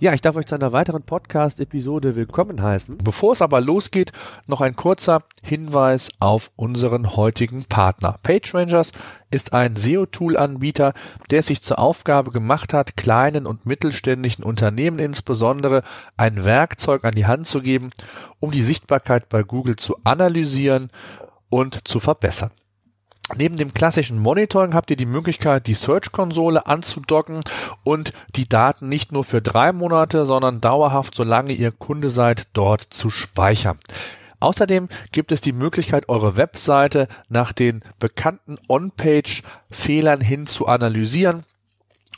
Ja, ich darf euch zu einer weiteren Podcast-Episode willkommen heißen. Bevor es aber losgeht, noch ein kurzer Hinweis auf unseren heutigen Partner. PageRangers ist ein SEO-Tool-Anbieter, der sich zur Aufgabe gemacht hat, kleinen und mittelständischen Unternehmen insbesondere ein Werkzeug an die Hand zu geben, um die Sichtbarkeit bei Google zu analysieren und zu verbessern. Neben dem klassischen Monitoring habt ihr die Möglichkeit, die Search-Konsole anzudocken und die Daten nicht nur für drei Monate, sondern dauerhaft, solange ihr Kunde seid, dort zu speichern. Außerdem gibt es die Möglichkeit, eure Webseite nach den bekannten On-Page-Fehlern hin zu analysieren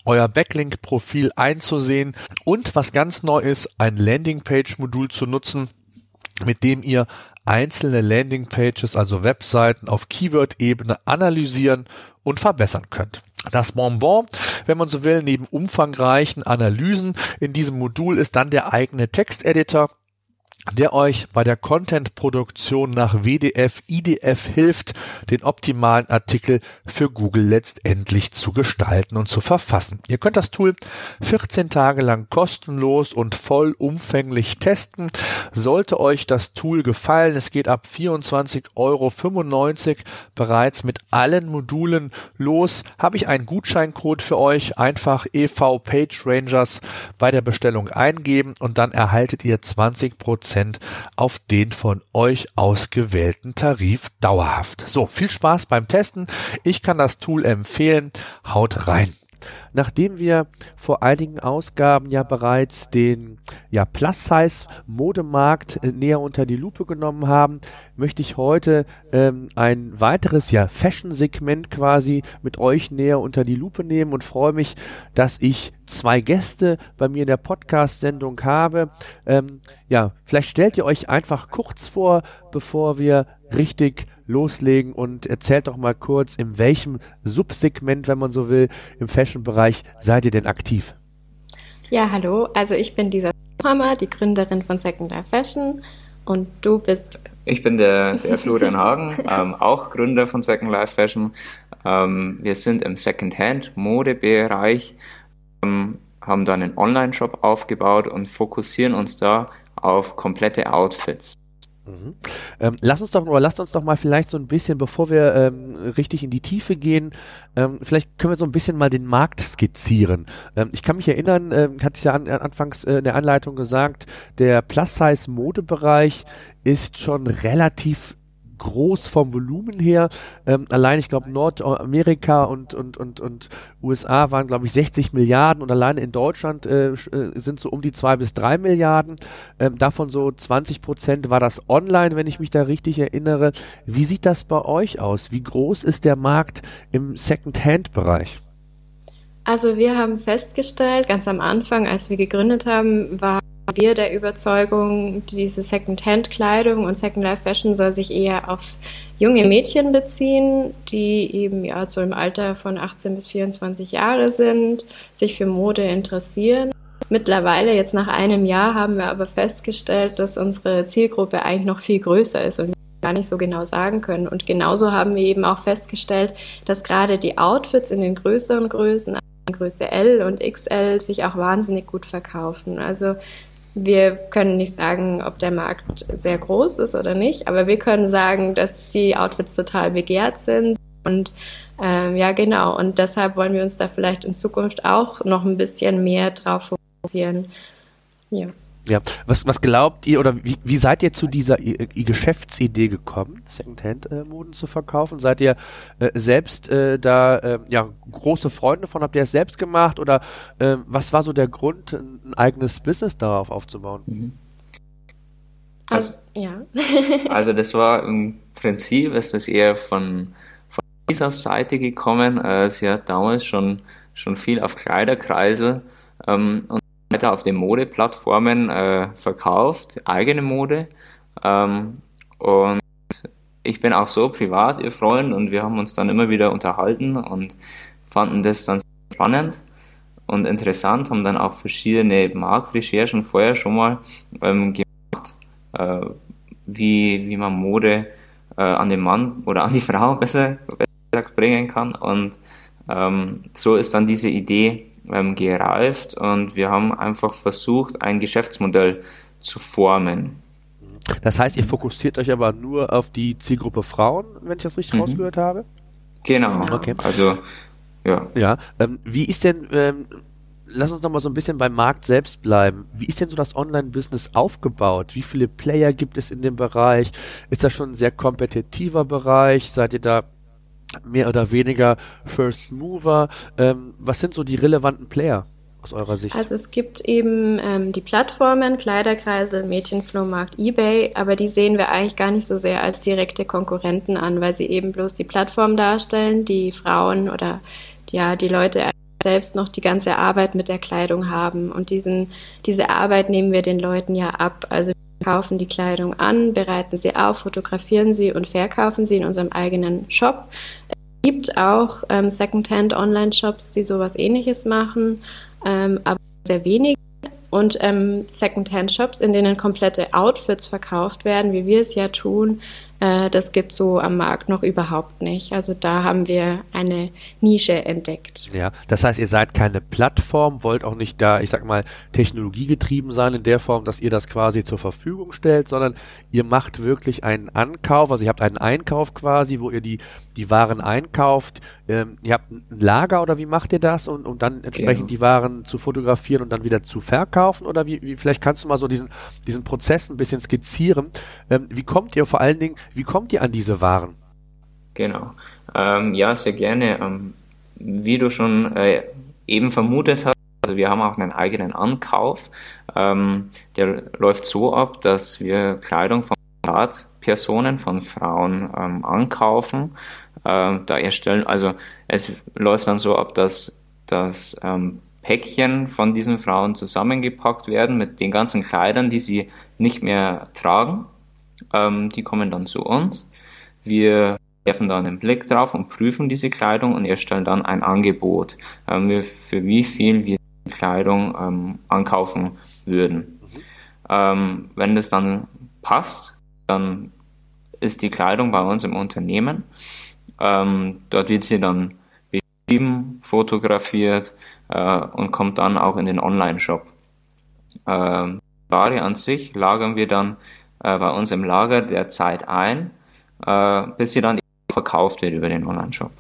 euer Backlink-Profil einzusehen und was ganz neu ist, ein Landingpage-Modul zu nutzen, mit dem ihr einzelne Landingpages, also Webseiten auf Keyword-Ebene analysieren und verbessern könnt. Das Bonbon, wenn man so will, neben umfangreichen Analysen in diesem Modul ist dann der eigene Texteditor, der euch bei der Content-Produktion nach WDF, IDF hilft, den optimalen Artikel für Google letztendlich zu gestalten und zu verfassen. Ihr könnt das Tool 14 Tage lang kostenlos und vollumfänglich testen. Sollte euch das Tool gefallen, es geht ab 24,95 Euro bereits mit allen Modulen los, habe ich einen Gutscheincode für euch. Einfach EV Page Rangers bei der Bestellung eingeben und dann erhaltet ihr 20 Prozent auf den von euch ausgewählten Tarif dauerhaft. So, viel Spaß beim Testen. Ich kann das Tool empfehlen. Haut rein. Nachdem wir vor einigen Ausgaben ja bereits den ja, Plus-Size-Modemarkt äh, näher unter die Lupe genommen haben, möchte ich heute ähm, ein weiteres ja, Fashion-Segment quasi mit euch näher unter die Lupe nehmen und freue mich, dass ich zwei Gäste bei mir in der Podcast-Sendung habe. Ähm, ja, vielleicht stellt ihr euch einfach kurz vor, bevor wir richtig loslegen und erzählt doch mal kurz, in welchem Subsegment, wenn man so will, im Fashion-Bereich seid ihr denn aktiv? Ja, hallo. Also ich bin Lisa Hammer, die Gründerin von Second Life Fashion und du bist... Ich bin der, der Florian Hagen, ähm, auch Gründer von Second Life Fashion. Ähm, wir sind im Second-Hand-Modebereich, ähm, haben dann einen Online-Shop aufgebaut und fokussieren uns da auf komplette Outfits. Mhm. Ähm, lass uns doch oder lasst uns doch mal vielleicht so ein bisschen, bevor wir ähm, richtig in die Tiefe gehen, ähm, vielleicht können wir so ein bisschen mal den Markt skizzieren. Ähm, ich kann mich erinnern, ähm, hatte ich ja an, anfangs äh, in der Anleitung gesagt, der Plus-Size-Modebereich ist schon relativ groß vom Volumen her. Ähm, allein, ich glaube, Nordamerika und, und, und, und USA waren, glaube ich, 60 Milliarden und allein in Deutschland äh, äh, sind so um die zwei bis drei Milliarden. Ähm, davon so 20 Prozent war das online, wenn ich mich da richtig erinnere. Wie sieht das bei euch aus? Wie groß ist der Markt im Second-Hand-Bereich? Also wir haben festgestellt, ganz am Anfang, als wir gegründet haben, war wir der Überzeugung, diese Second-Hand-Kleidung und Second-Life-Fashion soll sich eher auf junge Mädchen beziehen, die eben ja so im Alter von 18 bis 24 Jahre sind, sich für Mode interessieren. Mittlerweile, jetzt nach einem Jahr, haben wir aber festgestellt, dass unsere Zielgruppe eigentlich noch viel größer ist und gar nicht so genau sagen können. Und genauso haben wir eben auch festgestellt, dass gerade die Outfits in den größeren Größen, Größe L und XL, sich auch wahnsinnig gut verkaufen. Also wir können nicht sagen, ob der Markt sehr groß ist oder nicht, aber wir können sagen, dass die Outfits total begehrt sind und ähm, ja, genau. Und deshalb wollen wir uns da vielleicht in Zukunft auch noch ein bisschen mehr drauf fokussieren. Ja. Ja, was, was glaubt ihr oder wie, wie seid ihr zu dieser I I Geschäftsidee gekommen, Secondhand-Moden zu verkaufen? Seid ihr äh, selbst äh, da äh, ja große Freunde von? Habt ihr es selbst gemacht oder äh, was war so der Grund, ein eigenes Business darauf aufzubauen? Mhm. Also, also, ja. also das war im Prinzip, ist das eher von, von dieser Seite gekommen. Äh, sie hat damals schon, schon viel auf Kleiderkreisel ähm, und weiter auf den Modeplattformen äh, verkauft, eigene Mode. Ähm, und ich bin auch so privat ihr Freund und wir haben uns dann immer wieder unterhalten und fanden das dann spannend. und interessant, haben dann auch verschiedene Marktrecherchen vorher schon mal ähm, gemacht, äh, wie, wie man Mode äh, an den Mann oder an die Frau besser, besser bringen kann. Und ähm, so ist dann diese Idee ähm, gereift und wir haben einfach versucht, ein Geschäftsmodell zu formen. Das heißt, ihr fokussiert euch aber nur auf die Zielgruppe Frauen, wenn ich das richtig mhm. rausgehört habe? Genau. Okay. Also, ja. Ja. Ähm, wie ist denn, ähm, lass uns noch mal so ein bisschen beim Markt selbst bleiben. Wie ist denn so das Online-Business aufgebaut? Wie viele Player gibt es in dem Bereich? Ist das schon ein sehr kompetitiver Bereich? Seid ihr da mehr oder weniger First Mover? Ähm, was sind so die relevanten Player? aus eurer Sicht? Also es gibt eben ähm, die Plattformen, Kleiderkreisel, Mädchenflohmarkt, Ebay, aber die sehen wir eigentlich gar nicht so sehr als direkte Konkurrenten an, weil sie eben bloß die Plattform darstellen, die Frauen oder ja, die Leute selbst noch die ganze Arbeit mit der Kleidung haben. Und diesen, diese Arbeit nehmen wir den Leuten ja ab. Also kaufen die Kleidung an, bereiten sie auf, fotografieren sie und verkaufen sie in unserem eigenen Shop. Es gibt auch ähm, Secondhand-Online-Shops, die sowas ähnliches machen, ähm, aber sehr wenig. Und ähm, Secondhand-Shops, in denen komplette Outfits verkauft werden, wie wir es ja tun, äh, das gibt so am Markt noch überhaupt nicht. Also da haben wir eine Nische entdeckt. Ja, das heißt, ihr seid keine Plattform, wollt auch nicht da, ich sag mal, technologiegetrieben sein in der Form, dass ihr das quasi zur Verfügung stellt, sondern ihr macht wirklich einen Ankauf, also ihr habt einen Einkauf quasi, wo ihr die, die Waren einkauft. Ähm, ihr habt ein Lager oder wie macht ihr das, um, um dann entsprechend genau. die Waren zu fotografieren und dann wieder zu verkaufen? Oder wie, wie vielleicht kannst du mal so diesen, diesen Prozess ein bisschen skizzieren. Ähm, wie kommt ihr vor allen Dingen wie kommt ihr an diese Waren? Genau. Ähm, ja, sehr gerne. Ähm, wie du schon äh, eben vermutet hast, also wir haben auch einen eigenen Ankauf. Ähm, der läuft so ab, dass wir Kleidung von Privatpersonen, von Frauen ähm, ankaufen. Ähm, da erstellen, also es läuft dann so ab, dass das ähm, Päckchen von diesen Frauen zusammengepackt werden mit den ganzen Kleidern, die sie nicht mehr tragen ähm, die kommen dann zu uns. Wir werfen da einen Blick drauf und prüfen diese Kleidung und erstellen dann ein Angebot, ähm, für wie viel wir die Kleidung ähm, ankaufen würden. Ähm, wenn das dann passt, dann ist die Kleidung bei uns im Unternehmen. Ähm, dort wird sie dann beschrieben, fotografiert äh, und kommt dann auch in den Online-Shop. Ähm, Ware an sich lagern wir dann äh, bei uns im Lager der Zeit ein, äh, bis sie dann verkauft wird über den Online-Shop.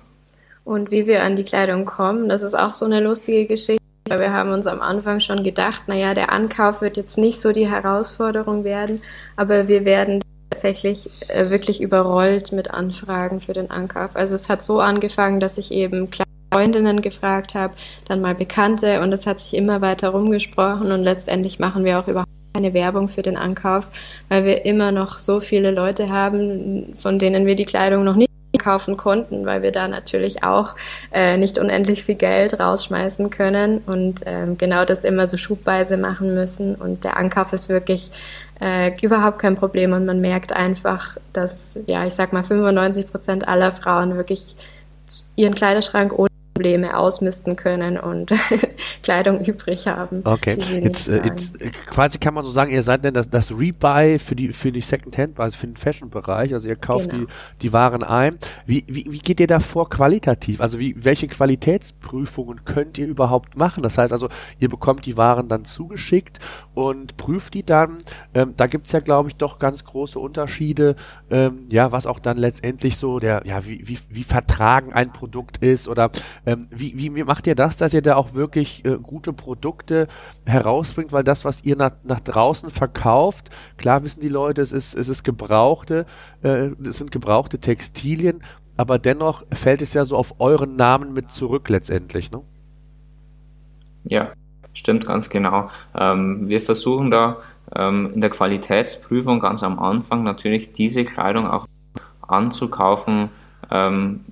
Und wie wir an die Kleidung kommen, das ist auch so eine lustige Geschichte. Wir haben uns am Anfang schon gedacht, naja, der Ankauf wird jetzt nicht so die Herausforderung werden, aber wir werden tatsächlich äh, wirklich überrollt mit Anfragen für den Ankauf. Also es hat so angefangen, dass ich eben Freundinnen gefragt habe, dann mal Bekannte und es hat sich immer weiter rumgesprochen und letztendlich machen wir auch überhaupt keine Werbung für den Ankauf, weil wir immer noch so viele Leute haben, von denen wir die Kleidung noch nicht kaufen konnten, weil wir da natürlich auch äh, nicht unendlich viel Geld rausschmeißen können und ähm, genau das immer so schubweise machen müssen. Und der Ankauf ist wirklich äh, überhaupt kein Problem und man merkt einfach, dass, ja, ich sag mal, 95 Prozent aller Frauen wirklich ihren Kleiderschrank ohne Probleme ausmisten können und Kleidung übrig haben. Okay, jetzt, äh, jetzt, äh, quasi kann man so sagen, ihr seid denn das, das Rebuy für die für die Secondhand, also für den Fashion-Bereich, also ihr kauft genau. die, die Waren ein. Wie, wie, wie geht ihr da vor qualitativ? Also wie, welche Qualitätsprüfungen könnt ihr überhaupt machen? Das heißt also, ihr bekommt die Waren dann zugeschickt und prüft die dann. Ähm, da gibt's ja, glaube ich, doch ganz große Unterschiede, ähm, ja, was auch dann letztendlich so der, ja, wie, wie, wie vertragen ein Produkt ist oder ähm, wie, wie, wie macht ihr das, dass ihr da auch wirklich äh, gute Produkte herausbringt? Weil das, was ihr nach, nach draußen verkauft, klar wissen die Leute, es ist, es ist gebrauchte, äh, es sind gebrauchte Textilien, aber dennoch fällt es ja so auf euren Namen mit zurück letztendlich, ne? Ja, stimmt ganz genau. Ähm, wir versuchen da ähm, in der Qualitätsprüfung ganz am Anfang natürlich diese Kleidung auch anzukaufen, ähm,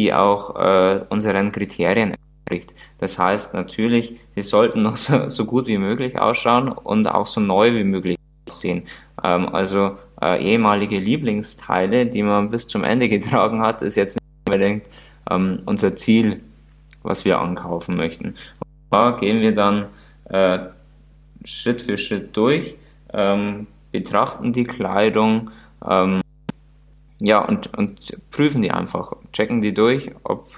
die auch äh, unseren Kriterien entspricht. Das heißt natürlich, sie sollten noch so, so, gut wie möglich ausschauen und auch so neu wie möglich aussehen. Ähm, also äh, ehemalige Lieblingsteile, die man bis zum Ende getragen hat, ist jetzt nicht unbedingt ähm, unser Ziel. was wir ankaufen möchten. Und da gehen wir dann äh, Schritt für Schritt durch, ähm, betrachten die Kleidung, ähm, ja, und, und prüfen die einfach, checken die durch, ob,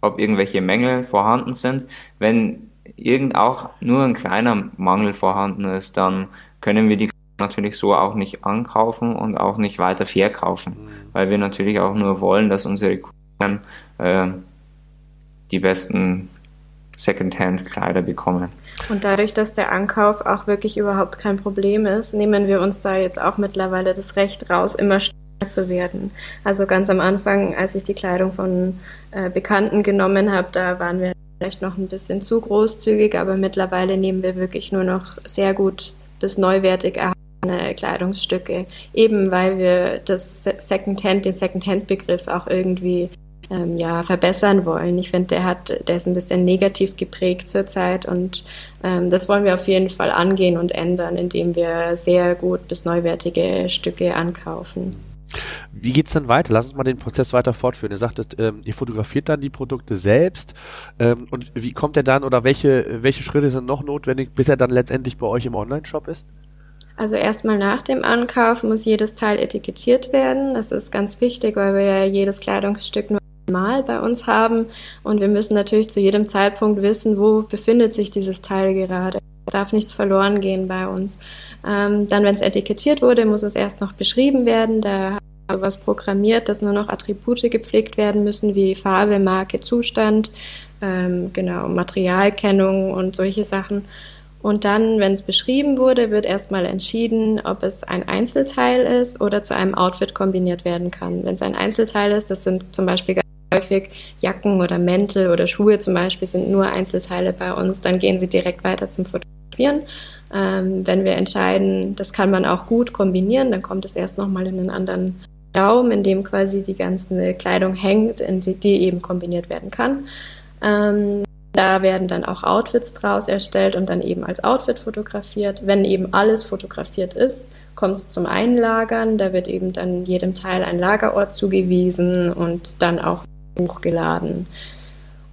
ob irgendwelche Mängel vorhanden sind. Wenn irgend auch nur ein kleiner Mangel vorhanden ist, dann können wir die natürlich so auch nicht ankaufen und auch nicht weiter verkaufen, mhm. weil wir natürlich auch nur wollen, dass unsere Kunden äh, die besten Secondhand-Kleider bekommen. Und dadurch, dass der Ankauf auch wirklich überhaupt kein Problem ist, nehmen wir uns da jetzt auch mittlerweile das Recht raus, immer zu werden. Also ganz am Anfang, als ich die Kleidung von äh, Bekannten genommen habe, da waren wir vielleicht noch ein bisschen zu großzügig, aber mittlerweile nehmen wir wirklich nur noch sehr gut bis neuwertig erhaltene Kleidungsstücke, eben weil wir das Secondhand, den Secondhand-Begriff auch irgendwie ähm, ja, verbessern wollen. Ich finde, der hat, der ist ein bisschen negativ geprägt zurzeit und ähm, das wollen wir auf jeden Fall angehen und ändern, indem wir sehr gut bis neuwertige Stücke ankaufen. Wie geht's dann weiter? Lass uns mal den Prozess weiter fortführen. Ihr sagtet, ähm, ihr fotografiert dann die Produkte selbst ähm, und wie kommt er dann oder welche, welche Schritte sind noch notwendig, bis er dann letztendlich bei euch im Online-Shop ist? Also erstmal nach dem Ankauf muss jedes Teil etikettiert werden. Das ist ganz wichtig, weil wir ja jedes Kleidungsstück nur Mal bei uns haben und wir müssen natürlich zu jedem Zeitpunkt wissen, wo befindet sich dieses Teil gerade. Darf nichts verloren gehen bei uns. Ähm, dann, wenn es etikettiert wurde, muss es erst noch beschrieben werden. Da haben wir sowas programmiert, dass nur noch Attribute gepflegt werden müssen, wie Farbe, Marke, Zustand, ähm, genau, Materialkennung und solche Sachen. Und dann, wenn es beschrieben wurde, wird erstmal entschieden, ob es ein Einzelteil ist oder zu einem Outfit kombiniert werden kann. Wenn es ein Einzelteil ist, das sind zum Beispiel häufig Jacken oder Mäntel oder Schuhe zum Beispiel sind nur Einzelteile bei uns, dann gehen sie direkt weiter zum Fotografieren. Ähm, wenn wir entscheiden, das kann man auch gut kombinieren, dann kommt es erst nochmal in einen anderen Raum, in dem quasi die ganze Kleidung hängt, die, die eben kombiniert werden kann. Ähm, da werden dann auch Outfits draus erstellt und dann eben als Outfit fotografiert. Wenn eben alles fotografiert ist, kommt es zum Einlagern. Da wird eben dann jedem Teil ein Lagerort zugewiesen und dann auch hochgeladen.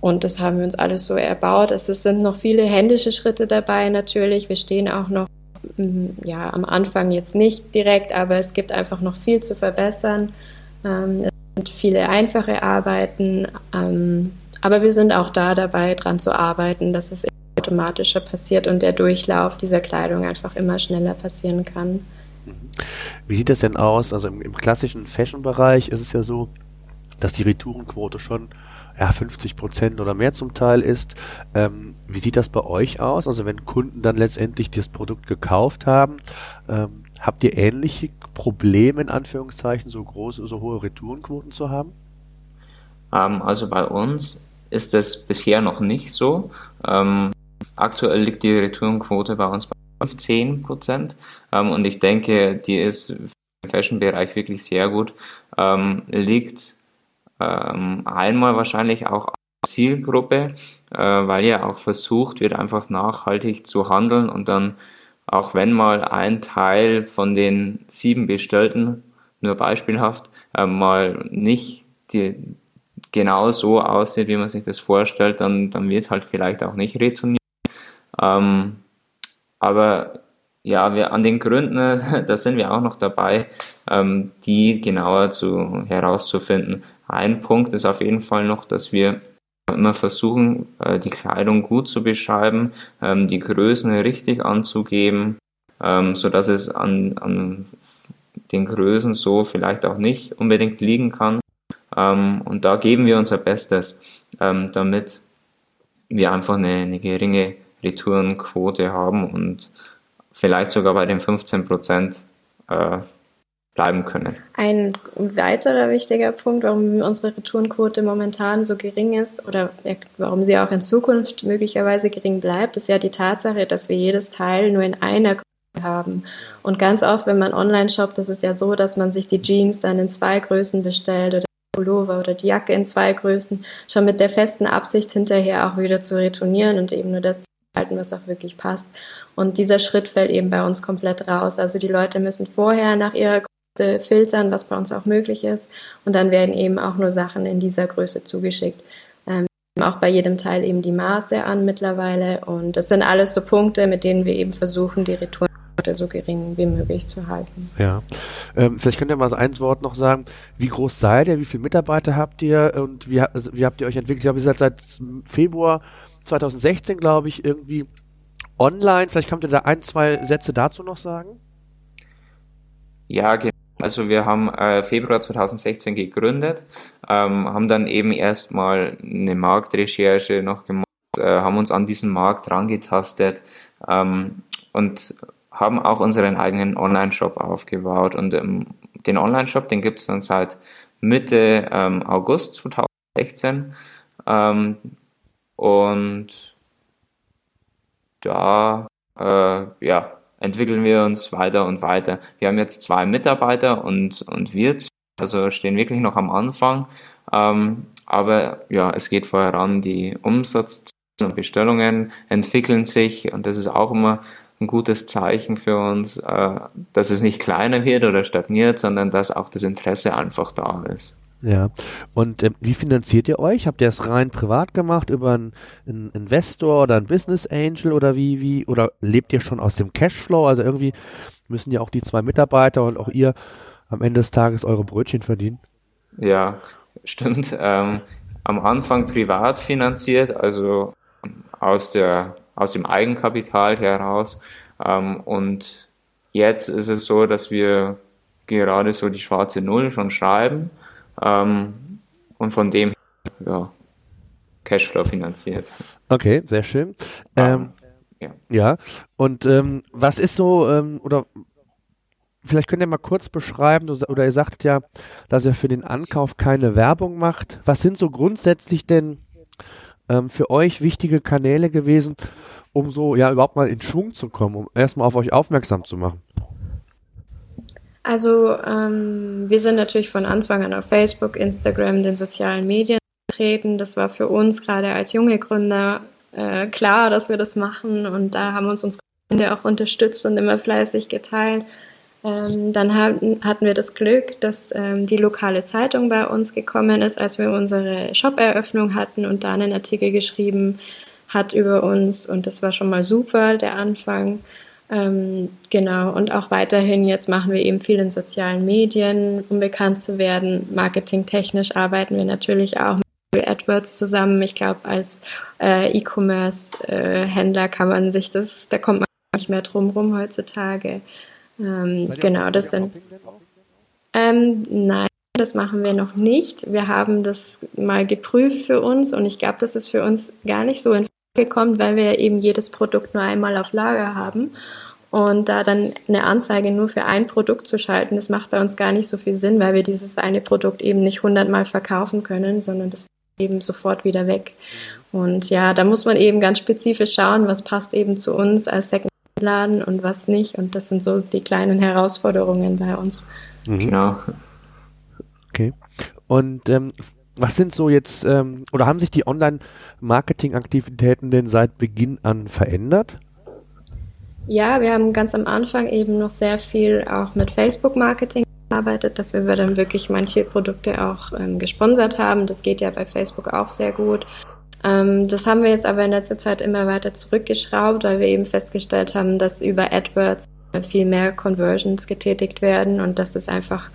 Und das haben wir uns alles so erbaut. Es sind noch viele händische Schritte dabei natürlich. Wir stehen auch noch mm, ja, am Anfang jetzt nicht direkt, aber es gibt einfach noch viel zu verbessern. Ähm, es sind viele einfache Arbeiten, ähm, aber wir sind auch da dabei, dran zu arbeiten, dass es automatischer passiert und der Durchlauf dieser Kleidung einfach immer schneller passieren kann. Wie sieht das denn aus? Also im, im klassischen Fashion-Bereich ist es ja so, dass die Retourenquote schon ja, 50 Prozent oder mehr zum Teil ist. Ähm, wie sieht das bei euch aus? Also wenn Kunden dann letztendlich das Produkt gekauft haben, ähm, habt ihr ähnliche Probleme in Anführungszeichen, so große, so hohe Retourenquoten zu haben? Ähm, also bei uns ist es bisher noch nicht so. Ähm, aktuell liegt die Retourenquote bei uns bei 15 Prozent ähm, und ich denke, die ist im Fashion-Bereich wirklich sehr gut. Liegt ähm, einmal wahrscheinlich auch Zielgruppe, äh, weil ja auch versucht wird, einfach nachhaltig zu handeln und dann auch wenn mal ein Teil von den sieben bestellten, nur beispielhaft, äh, mal nicht die, genau so aussieht, wie man sich das vorstellt, dann, dann wird halt vielleicht auch nicht retourniert. Ähm, aber ja, wir an den Gründen, da sind wir auch noch dabei, ähm, die genauer zu, herauszufinden. Ein Punkt ist auf jeden Fall noch, dass wir immer versuchen, äh, die Kleidung gut zu beschreiben, ähm, die Größen richtig anzugeben, ähm, so dass es an, an den Größen so vielleicht auch nicht unbedingt liegen kann. Ähm, und da geben wir unser Bestes, damit wir einfach eine, eine geringe Retourenquote haben und vielleicht sogar bei den 15 Prozent äh, bleiben können. Ein weiterer wichtiger Punkt, warum unsere Retourenquote momentan so gering ist oder warum sie auch in Zukunft möglicherweise gering bleibt, ist ja die Tatsache, dass wir jedes Teil nur in einer Größe haben. Und ganz oft, wenn man online shoppt, ist es ja so, dass man sich die Jeans dann in zwei Größen bestellt oder Pullover oder die Jacke in zwei Größen, schon mit der festen Absicht hinterher auch wieder zu retournieren und eben nur das zu halten, was auch wirklich passt. Und dieser Schritt fällt eben bei uns komplett raus. Also die Leute müssen vorher nach ihrer filtern, was bei uns auch möglich ist. Und dann werden eben auch nur Sachen in dieser Größe zugeschickt. Ähm, auch bei jedem Teil eben die Maße an mittlerweile. Und das sind alles so Punkte, mit denen wir eben versuchen, die Retouren so gering wie möglich zu halten. Ja. Ähm, vielleicht könnt ihr mal so ein Wort noch sagen. Wie groß seid ihr? Wie viele Mitarbeiter habt ihr? Und wie, also, wie habt ihr euch entwickelt? Ich glaube, ihr seid seit Februar 2016, glaube ich, irgendwie online. Vielleicht könnt ihr da ein, zwei Sätze dazu noch sagen? Ja, genau. Also wir haben äh, Februar 2016 gegründet, ähm, haben dann eben erstmal eine Marktrecherche noch gemacht, äh, haben uns an diesen Markt rangetastet ähm, und haben auch unseren eigenen Online-Shop aufgebaut. Und ähm, den Online-Shop, den gibt es dann seit Mitte ähm, August 2016. Ähm, und da äh, ja, entwickeln wir uns weiter und weiter. Wir haben jetzt zwei Mitarbeiter und, und wir also stehen wirklich noch am Anfang. Ähm, aber ja, es geht voran. Die Umsatz- und Bestellungen entwickeln sich und das ist auch immer ein gutes Zeichen für uns, äh, dass es nicht kleiner wird oder stagniert, sondern dass auch das Interesse einfach da ist. Ja. Und ähm, wie finanziert ihr euch? Habt ihr es rein privat gemacht über einen, einen, Investor oder einen Business Angel oder wie, wie, oder lebt ihr schon aus dem Cashflow? Also irgendwie müssen ja auch die zwei Mitarbeiter und auch ihr am Ende des Tages eure Brötchen verdienen. Ja, stimmt. Ähm, am Anfang privat finanziert, also aus der, aus dem Eigenkapital heraus. Ähm, und jetzt ist es so, dass wir gerade so die schwarze Null schon schreiben ähm, und von dem ja, Cashflow finanziert. Okay, sehr schön. Ähm, ja. ja. Und ähm, was ist so, ähm, oder vielleicht könnt ihr mal kurz beschreiben, oder ihr sagt ja, dass ihr für den Ankauf keine Werbung macht. Was sind so grundsätzlich denn ähm, für euch wichtige Kanäle gewesen, um so ja überhaupt mal in Schwung zu kommen, um erstmal auf euch aufmerksam zu machen? Also ähm, wir sind natürlich von Anfang an auf Facebook, Instagram, den sozialen Medien vertreten. Das war für uns gerade als junge Gründer äh, klar, dass wir das machen und da haben uns unsere Freunde auch unterstützt und immer fleißig geteilt. Ähm, dann hatten, hatten wir das Glück, dass ähm, die lokale Zeitung bei uns gekommen ist, als wir unsere Shop-Eröffnung hatten und da einen Artikel geschrieben hat über uns und das war schon mal super, der Anfang. Ähm, genau, und auch weiterhin, jetzt machen wir eben viel in sozialen Medien, um bekannt zu werden. Marketingtechnisch arbeiten wir natürlich auch mit AdWords zusammen. Ich glaube, als äh, E-Commerce-Händler kann man sich das, da kommt man nicht mehr drum rum heutzutage. Ähm, genau, das sind. Ähm, nein, das machen wir noch nicht. Wir haben das mal geprüft für uns und ich glaube, das ist für uns gar nicht so in kommt, weil wir eben jedes Produkt nur einmal auf Lager haben. Und da dann eine Anzeige nur für ein Produkt zu schalten, das macht bei uns gar nicht so viel Sinn, weil wir dieses eine Produkt eben nicht hundertmal verkaufen können, sondern das eben sofort wieder weg. Und ja, da muss man eben ganz spezifisch schauen, was passt eben zu uns als Second-Laden und was nicht. Und das sind so die kleinen Herausforderungen bei uns. Mhm. Genau. Okay. Und ähm, was sind so jetzt, ähm, oder haben sich die Online-Marketing-Aktivitäten denn seit Beginn an verändert? Ja, wir haben ganz am Anfang eben noch sehr viel auch mit Facebook-Marketing gearbeitet, dass wir dann wirklich manche Produkte auch ähm, gesponsert haben. Das geht ja bei Facebook auch sehr gut. Ähm, das haben wir jetzt aber in letzter Zeit immer weiter zurückgeschraubt, weil wir eben festgestellt haben, dass über AdWords viel mehr Conversions getätigt werden und dass das einfach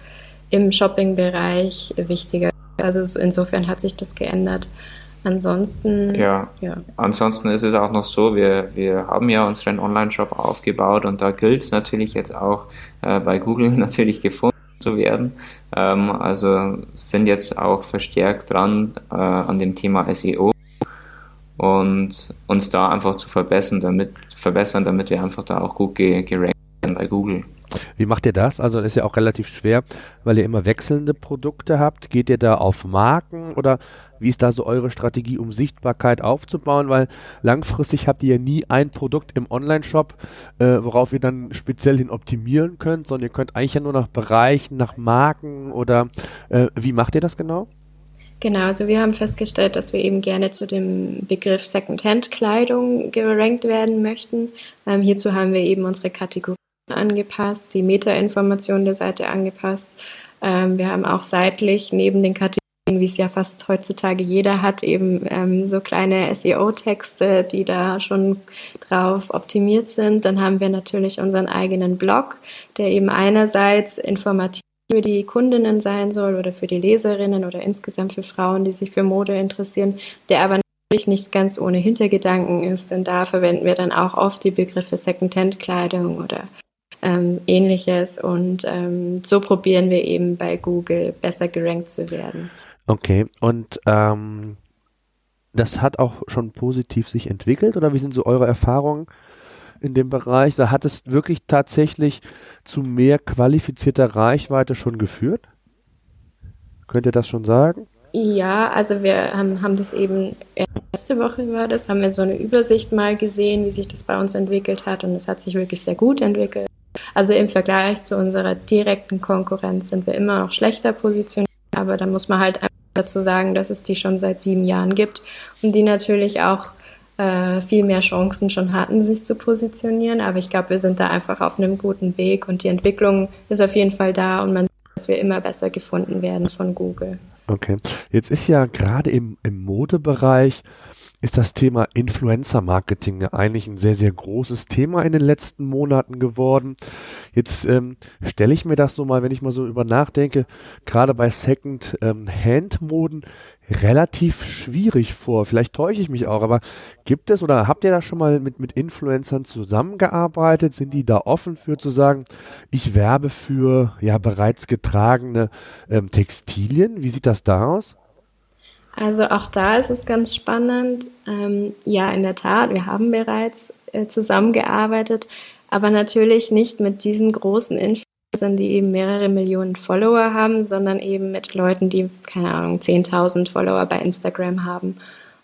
im Shopping-Bereich wichtiger. Also insofern hat sich das geändert. Ansonsten. Ja, ja. Ansonsten ist es auch noch so, wir, wir haben ja unseren Online-Shop aufgebaut und da gilt es natürlich jetzt auch äh, bei Google natürlich gefunden zu werden. Ähm, also sind jetzt auch verstärkt dran äh, an dem Thema SEO und uns da einfach zu verbessern, damit, verbessern, damit wir einfach da auch gut gerankt werden bei Google. Wie macht ihr das? Also das ist ja auch relativ schwer, weil ihr immer wechselnde Produkte habt. Geht ihr da auf Marken oder wie ist da so eure Strategie, um Sichtbarkeit aufzubauen? Weil langfristig habt ihr ja nie ein Produkt im Online-Shop, äh, worauf ihr dann speziell hin optimieren könnt, sondern ihr könnt eigentlich ja nur nach Bereichen, nach Marken oder äh, wie macht ihr das genau? Genau, also wir haben festgestellt, dass wir eben gerne zu dem Begriff Secondhand-Kleidung gerankt werden möchten. Ähm, hierzu haben wir eben unsere Kategorie angepasst, die Metainformation der Seite angepasst. Ähm, wir haben auch seitlich neben den Kategorien wie es ja fast heutzutage jeder hat, eben ähm, so kleine SEO-Texte, die da schon drauf optimiert sind. Dann haben wir natürlich unseren eigenen Blog, der eben einerseits informativ für die Kundinnen sein soll oder für die Leserinnen oder insgesamt für Frauen, die sich für Mode interessieren, der aber natürlich nicht ganz ohne Hintergedanken ist, denn da verwenden wir dann auch oft die Begriffe Secondhand-Kleidung oder ähm, ähnliches und ähm, so probieren wir eben bei Google besser gerankt zu werden. Okay, und ähm, das hat auch schon positiv sich entwickelt oder wie sind so eure Erfahrungen in dem Bereich? Da hat es wirklich tatsächlich zu mehr qualifizierter Reichweite schon geführt? Könnt ihr das schon sagen? Ja, also wir haben, haben das eben, letzte Woche war das, haben wir so eine Übersicht mal gesehen, wie sich das bei uns entwickelt hat und es hat sich wirklich sehr gut entwickelt. Also im Vergleich zu unserer direkten Konkurrenz sind wir immer noch schlechter positioniert, aber da muss man halt einfach dazu sagen, dass es die schon seit sieben Jahren gibt und die natürlich auch äh, viel mehr Chancen schon hatten, sich zu positionieren. Aber ich glaube, wir sind da einfach auf einem guten Weg und die Entwicklung ist auf jeden Fall da und man sieht, dass wir immer besser gefunden werden von Google. Okay. Jetzt ist ja gerade im, im Modebereich ist das Thema Influencer-Marketing eigentlich ein sehr, sehr großes Thema in den letzten Monaten geworden. Jetzt ähm, stelle ich mir das so mal, wenn ich mal so über nachdenke, gerade bei Second-Hand-Moden relativ schwierig vor. Vielleicht täusche ich mich auch, aber gibt es oder habt ihr da schon mal mit, mit Influencern zusammengearbeitet? Sind die da offen für zu sagen, ich werbe für ja bereits getragene ähm, Textilien? Wie sieht das da aus? Also auch da ist es ganz spannend. Ähm, ja, in der Tat, wir haben bereits äh, zusammengearbeitet, aber natürlich nicht mit diesen großen Influencern, die eben mehrere Millionen Follower haben, sondern eben mit Leuten, die, keine Ahnung, 10.000 Follower bei Instagram haben.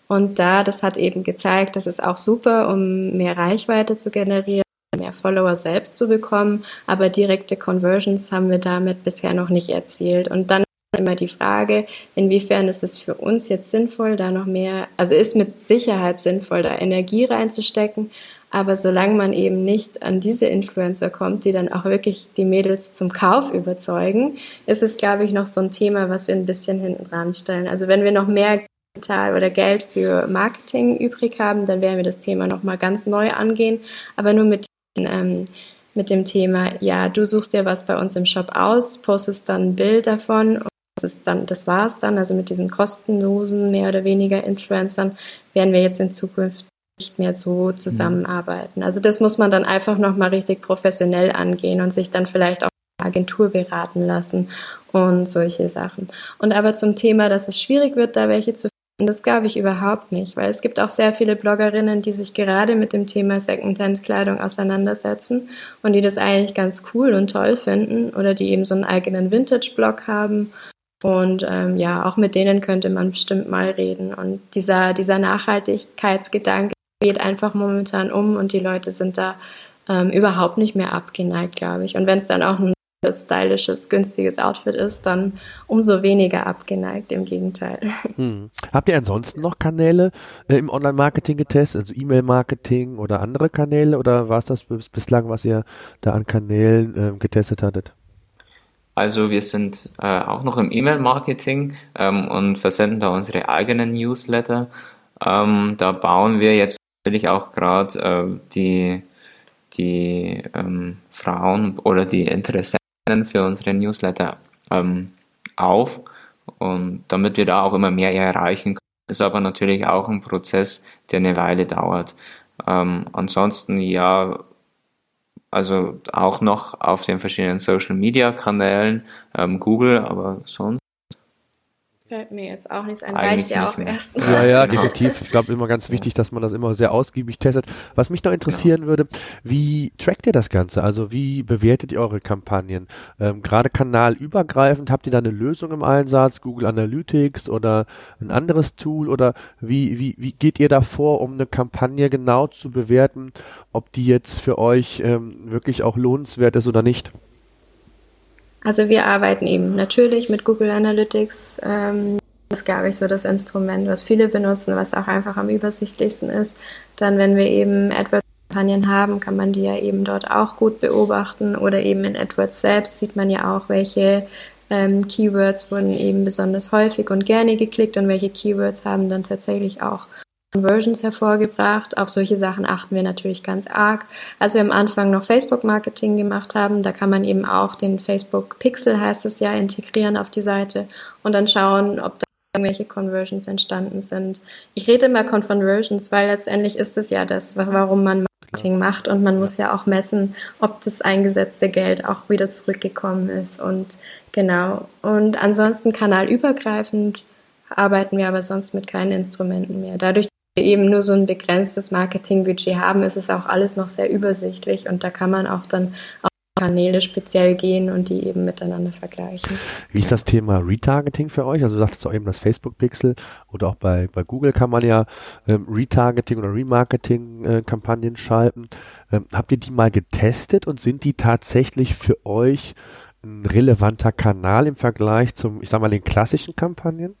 Und da, das hat eben gezeigt, das ist auch super, um mehr Reichweite zu generieren, mehr Follower selbst zu bekommen, aber direkte Conversions haben wir damit bisher noch nicht erzielt. Und dann immer die Frage, inwiefern ist es für uns jetzt sinnvoll, da noch mehr, also ist mit Sicherheit sinnvoll, da Energie reinzustecken, aber solange man eben nicht an diese Influencer kommt, die dann auch wirklich die Mädels zum Kauf überzeugen, ist es, glaube ich, noch so ein Thema, was wir ein bisschen hinten dran stellen. Also wenn wir noch mehr Kapital oder Geld für Marketing übrig haben, dann werden wir das Thema nochmal ganz neu angehen, aber nur mit ähm, mit dem Thema, ja, du suchst dir was bei uns im Shop aus, postest dann ein Bild davon das ist dann, das war's dann. Also mit diesen kostenlosen, mehr oder weniger Influencern werden wir jetzt in Zukunft nicht mehr so zusammenarbeiten. Also das muss man dann einfach nochmal richtig professionell angehen und sich dann vielleicht auch Agentur beraten lassen und solche Sachen. Und aber zum Thema, dass es schwierig wird, da welche zu finden, das glaube ich überhaupt nicht, weil es gibt auch sehr viele Bloggerinnen, die sich gerade mit dem Thema Secondhand-Kleidung auseinandersetzen und die das eigentlich ganz cool und toll finden oder die eben so einen eigenen Vintage-Blog haben und ähm, ja, auch mit denen könnte man bestimmt mal reden. Und dieser, dieser Nachhaltigkeitsgedanke geht einfach momentan um und die Leute sind da ähm, überhaupt nicht mehr abgeneigt, glaube ich. Und wenn es dann auch ein stylisches, günstiges Outfit ist, dann umso weniger abgeneigt, im Gegenteil. Hm. Habt ihr ansonsten noch Kanäle äh, im Online-Marketing getestet, also E-Mail-Marketing oder andere Kanäle oder war es das bislang, was ihr da an Kanälen äh, getestet hattet? Also wir sind äh, auch noch im E-Mail-Marketing ähm, und versenden da unsere eigenen Newsletter. Ähm, da bauen wir jetzt natürlich auch gerade äh, die, die ähm, Frauen oder die Interessenten für unsere Newsletter ähm, auf und damit wir da auch immer mehr erreichen können. Ist aber natürlich auch ein Prozess, der eine Weile dauert. Ähm, ansonsten ja, also auch noch auf den verschiedenen Social Media Kanälen, ähm, Google, aber sonst Fällt mir jetzt auch nichts ein, reicht ja auch erst. Ja, ja, definitiv. Ich glaube immer ganz wichtig, dass man das immer sehr ausgiebig testet. Was mich noch interessieren ja. würde, wie trackt ihr das Ganze? Also wie bewertet ihr eure Kampagnen? Ähm, Gerade kanalübergreifend, habt ihr da eine Lösung im Einsatz, Google Analytics oder ein anderes Tool oder wie, wie, wie geht ihr da vor, um eine Kampagne genau zu bewerten, ob die jetzt für euch ähm, wirklich auch lohnenswert ist oder nicht? Also wir arbeiten eben natürlich mit Google Analytics. Ähm, das ist, glaube ich, so das Instrument, was viele benutzen, was auch einfach am übersichtlichsten ist. Dann, wenn wir eben AdWords-Kampagnen haben, kann man die ja eben dort auch gut beobachten. Oder eben in AdWords selbst sieht man ja auch, welche ähm, Keywords wurden eben besonders häufig und gerne geklickt und welche Keywords haben dann tatsächlich auch Conversions hervorgebracht. Auf solche Sachen achten wir natürlich ganz arg. Als wir am Anfang noch Facebook-Marketing gemacht haben, da kann man eben auch den Facebook Pixel, heißt es ja, integrieren auf die Seite und dann schauen, ob da irgendwelche Conversions entstanden sind. Ich rede immer Conversions, weil letztendlich ist es ja das, warum man Marketing macht und man muss ja auch messen, ob das eingesetzte Geld auch wieder zurückgekommen ist und genau. Und ansonsten kanalübergreifend arbeiten wir aber sonst mit keinen Instrumenten mehr. Dadurch, eben nur so ein begrenztes Marketingbudget haben, ist es auch alles noch sehr übersichtlich und da kann man auch dann auf Kanäle speziell gehen und die eben miteinander vergleichen. Wie ist das Thema Retargeting für euch? Also du sagtest auch eben das Facebook-Pixel oder auch bei, bei Google kann man ja ähm, Retargeting oder Remarketing-Kampagnen äh, schalten. Ähm, habt ihr die mal getestet und sind die tatsächlich für euch ein relevanter Kanal im Vergleich zum, ich sag mal, den klassischen Kampagnen?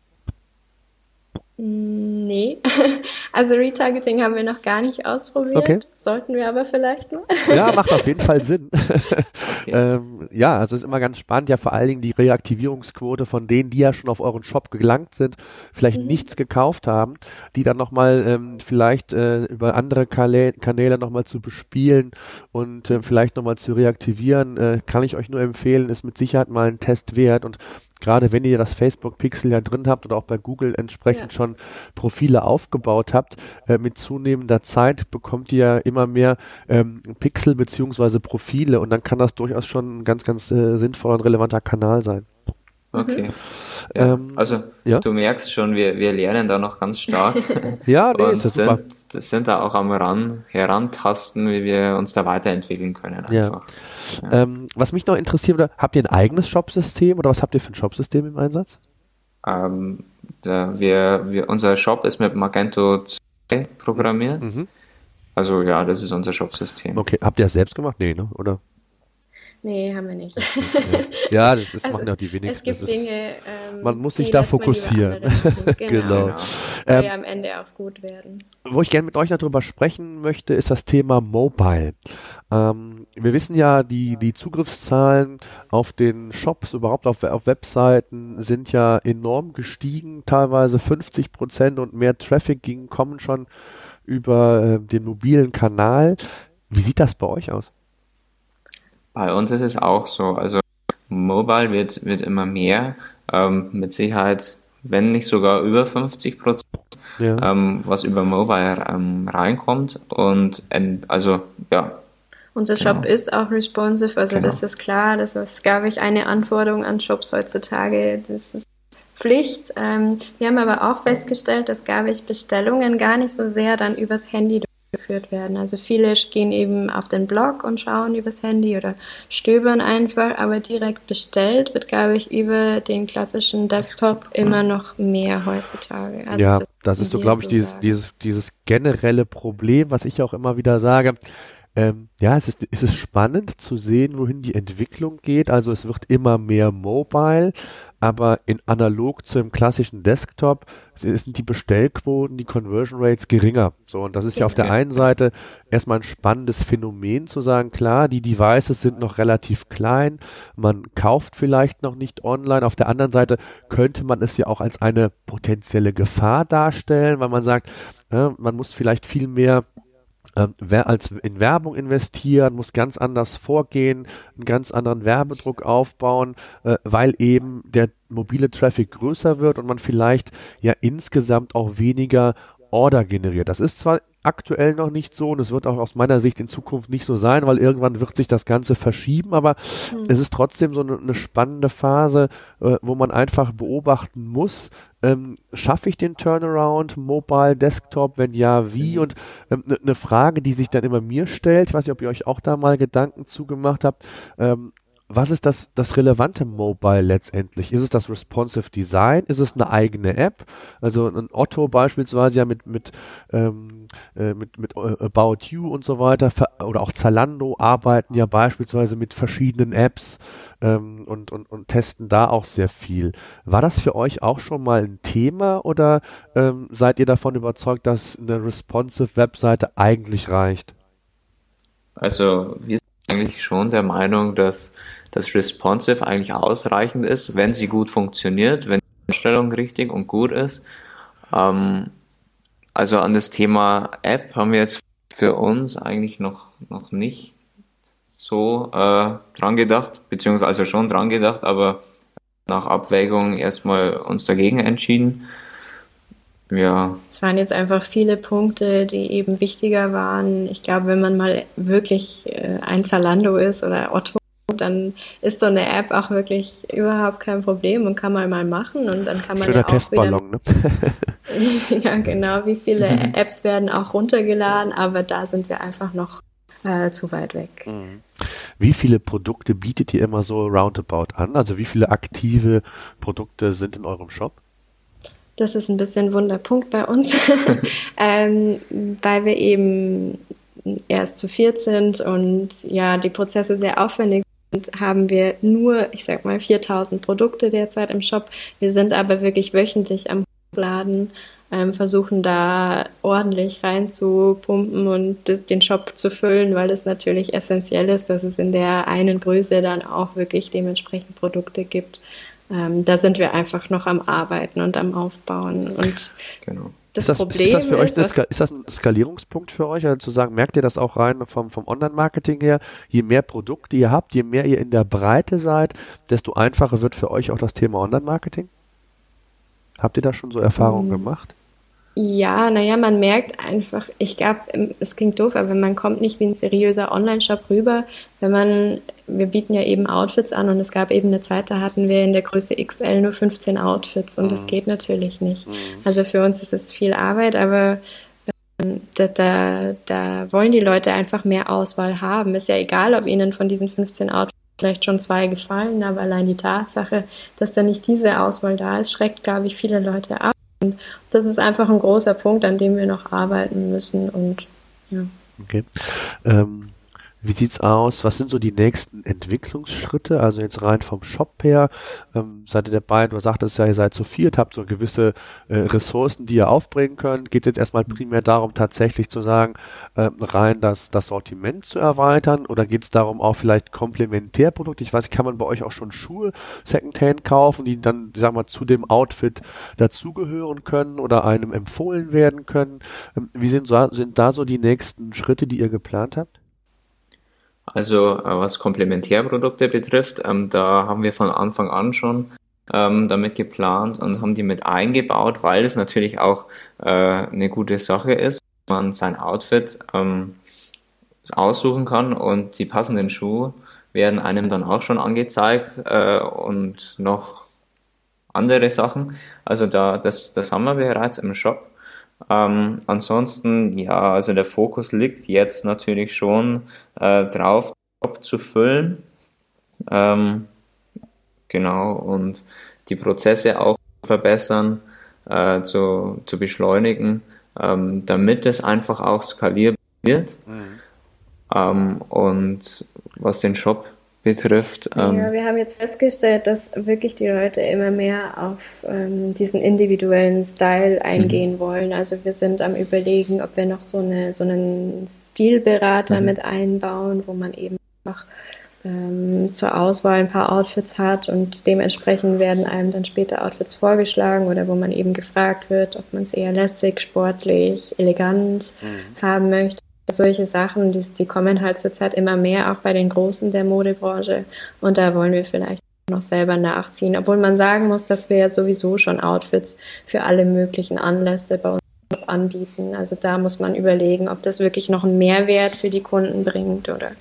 Nee, also Retargeting haben wir noch gar nicht ausprobiert. Okay. Sollten wir aber vielleicht mal. Ja, macht auf jeden Fall Sinn. Okay. ähm, ja, also ist immer ganz spannend, ja vor allen Dingen die Reaktivierungsquote von denen, die ja schon auf euren Shop gelangt sind, vielleicht mhm. nichts gekauft haben, die dann nochmal ähm, vielleicht äh, über andere Kanä Kanäle nochmal zu bespielen und äh, vielleicht nochmal zu reaktivieren, äh, kann ich euch nur empfehlen, ist mit Sicherheit mal ein Test wert und gerade wenn ihr das Facebook Pixel ja drin habt oder auch bei Google entsprechend ja. schon Profile aufgebaut habt, äh, mit zunehmender Zeit bekommt ihr immer mehr ähm, Pixel beziehungsweise Profile und dann kann das durchaus schon ein ganz, ganz äh, sinnvoller und relevanter Kanal sein. Okay. Mhm. Ja, ähm, also ja? du merkst schon, wir, wir lernen da noch ganz stark. ja, nee, ist das sind, sind da auch am Ran, Herantasten, wie wir uns da weiterentwickeln können. Ja. ja. Ähm, was mich noch interessiert, habt ihr ein eigenes Shopsystem oder was habt ihr für ein Shopsystem im Einsatz? Ähm, da wir, wir, unser Shop ist mit Magento 2 programmiert. Mhm. Also ja, das ist unser Shopsystem. Okay, habt ihr das selbst gemacht? Nee, ne? Oder? Nee, haben wir nicht. Ja, das ist, also, machen ja die wenigsten. Es gibt Dinge, ähm, man muss sich da fokussieren. genau. genau. Soll ähm, ja am Ende auch gut werden. Wo ich gerne mit euch darüber sprechen möchte, ist das Thema Mobile. Ähm, wir wissen ja, die, die Zugriffszahlen auf den Shops, überhaupt auf, auf Webseiten, sind ja enorm gestiegen, teilweise 50 Prozent und mehr Traffic ging, kommen schon über äh, den mobilen Kanal. Wie sieht das bei euch aus? Bei uns ist es auch so. Also Mobile wird, wird immer mehr. Ähm, mit Sicherheit, wenn nicht sogar über 50 Prozent, ja. ähm, was über Mobile ähm, reinkommt. Und also ja. Unser genau. Shop ist auch responsive, also genau. das ist klar. Das ist, glaube ich, eine Anforderung an Shops heutzutage. Das ist Pflicht. Ähm, wir haben aber auch festgestellt, dass, glaube ich, Bestellungen gar nicht so sehr dann übers Handy geführt werden. Also viele gehen eben auf den Blog und schauen übers Handy oder stöbern einfach, aber direkt bestellt wird, glaube ich, über den klassischen Desktop immer noch mehr heutzutage. Also ja, das, das ist so, glaube ich, so dieses, dieses, dieses generelle Problem, was ich auch immer wieder sage. Ähm, ja, es ist, es ist spannend zu sehen, wohin die Entwicklung geht. Also es wird immer mehr mobile, aber in analog zu einem klassischen Desktop sind die Bestellquoten, die Conversion Rates geringer. So, und das ist ja auf der einen Seite erstmal ein spannendes Phänomen zu sagen, klar, die Devices sind noch relativ klein, man kauft vielleicht noch nicht online. Auf der anderen Seite könnte man es ja auch als eine potenzielle Gefahr darstellen, weil man sagt, ja, man muss vielleicht viel mehr ähm, wer als in Werbung investieren, muss ganz anders vorgehen, einen ganz anderen Werbedruck aufbauen, äh, weil eben der mobile Traffic größer wird und man vielleicht ja insgesamt auch weniger Order generiert. Das ist zwar aktuell noch nicht so und es wird auch aus meiner Sicht in Zukunft nicht so sein, weil irgendwann wird sich das Ganze verschieben, aber mhm. es ist trotzdem so eine, eine spannende Phase, äh, wo man einfach beobachten muss, ähm, schaffe ich den Turnaround, Mobile, Desktop, wenn ja, wie? Mhm. Und eine ähm, ne Frage, die sich dann immer mir stellt, ich weiß nicht, ob ihr euch auch da mal Gedanken zugemacht habt, ähm, was ist das, das relevante Mobile letztendlich? Ist es das responsive Design? Ist es eine eigene App? Also ein Otto beispielsweise ja mit mit ähm, äh, mit mit äh, About You und so weiter oder auch Zalando arbeiten ja beispielsweise mit verschiedenen Apps ähm, und, und und testen da auch sehr viel. War das für euch auch schon mal ein Thema oder ähm, seid ihr davon überzeugt, dass eine responsive Webseite eigentlich reicht? Also wir eigentlich schon der Meinung, dass dass responsive eigentlich ausreichend ist, wenn sie gut funktioniert, wenn die Einstellung richtig und gut ist. Ähm, also an das Thema App haben wir jetzt für uns eigentlich noch, noch nicht so äh, dran gedacht, beziehungsweise also schon dran gedacht, aber nach Abwägung erstmal uns dagegen entschieden. Ja. Es waren jetzt einfach viele Punkte, die eben wichtiger waren. Ich glaube, wenn man mal wirklich äh, ein Zalando ist oder Otto, dann ist so eine App auch wirklich überhaupt kein Problem und kann man mal machen und dann kann man Schöner ja auch Testballon, wieder, ne? ja, genau. Wie viele Apps werden auch runtergeladen, aber da sind wir einfach noch äh, zu weit weg. Mhm. Wie viele Produkte bietet ihr immer so roundabout an? Also wie viele aktive Produkte sind in eurem Shop? Das ist ein bisschen ein Wunderpunkt bei uns, ähm, weil wir eben erst zu viert sind und ja, die Prozesse sehr aufwendig sind, haben wir nur, ich sag mal, 4000 Produkte derzeit im Shop. Wir sind aber wirklich wöchentlich am Hochladen, ähm, versuchen da ordentlich reinzupumpen und das, den Shop zu füllen, weil es natürlich essentiell ist, dass es in der einen Größe dann auch wirklich dementsprechend Produkte gibt ähm, da sind wir einfach noch am Arbeiten und am Aufbauen. Und genau. Das, ist das, Problem ist das für euch ist, ist das ein Skalierungspunkt für euch, also zu sagen, merkt ihr das auch rein vom, vom Online-Marketing her? Je mehr Produkte ihr habt, je mehr ihr in der Breite seid, desto einfacher wird für euch auch das Thema Online-Marketing? Habt ihr da schon so Erfahrungen mhm. gemacht? Ja, naja, man merkt einfach, ich glaube, es klingt doof, aber man kommt nicht wie ein seriöser Online-Shop rüber, wenn man, wir bieten ja eben Outfits an und es gab eben eine Zeit, da hatten wir in der Größe XL nur 15 Outfits und mhm. das geht natürlich nicht. Mhm. Also für uns ist es viel Arbeit, aber ähm, da, da, da wollen die Leute einfach mehr Auswahl haben. Ist ja egal, ob ihnen von diesen 15 Outfits vielleicht schon zwei gefallen, aber allein die Tatsache, dass da nicht diese Auswahl da ist, schreckt, glaube ich, viele Leute ab. Und das ist einfach ein großer Punkt, an dem wir noch arbeiten müssen und ja. Okay. Ähm, wie sieht's aus? Was sind so die nächsten Entwicklungsschritte? Also jetzt rein vom Shop her, ähm, seid ihr dabei, du sagtest ja, ihr seid zu viert, habt so gewisse äh, Ressourcen, die ihr aufbringen könnt. Geht es jetzt erstmal primär darum, tatsächlich zu sagen, äh, rein das, das Sortiment zu erweitern oder geht es darum, auch vielleicht Komplementärprodukte? Ich weiß, kann man bei euch auch schon Schuhe Secondhand kaufen, die dann, ich sag mal, zu dem Outfit dazugehören können oder einem empfohlen werden können? Ähm, wie sind, sind da so die nächsten Schritte, die ihr geplant habt? Also äh, was Komplementärprodukte betrifft, ähm, da haben wir von Anfang an schon ähm, damit geplant und haben die mit eingebaut, weil es natürlich auch äh, eine gute Sache ist, man sein Outfit ähm, aussuchen kann und die passenden Schuhe werden einem dann auch schon angezeigt äh, und noch andere Sachen. Also da, das, das haben wir bereits im Shop. Ähm, ansonsten, ja, also der Fokus liegt jetzt natürlich schon äh, drauf, zu füllen. Ähm, genau, und die Prozesse auch verbessern, äh, zu, zu beschleunigen, ähm, damit es einfach auch skalierbar wird. Mhm. Ähm, und was den Shop betrifft. Ähm ja, wir haben jetzt festgestellt, dass wirklich die Leute immer mehr auf ähm, diesen individuellen Style eingehen mhm. wollen. Also wir sind am überlegen, ob wir noch so, eine, so einen Stilberater mhm. mit einbauen, wo man eben einfach ähm, zur Auswahl ein paar Outfits hat und dementsprechend werden einem dann später Outfits vorgeschlagen oder wo man eben gefragt wird, ob man es eher lässig, sportlich, elegant mhm. haben möchte solche Sachen, die, die kommen halt zurzeit immer mehr, auch bei den Großen der Modebranche. Und da wollen wir vielleicht noch selber nachziehen. Obwohl man sagen muss, dass wir ja sowieso schon Outfits für alle möglichen Anlässe bei uns anbieten. Also da muss man überlegen, ob das wirklich noch einen Mehrwert für die Kunden bringt oder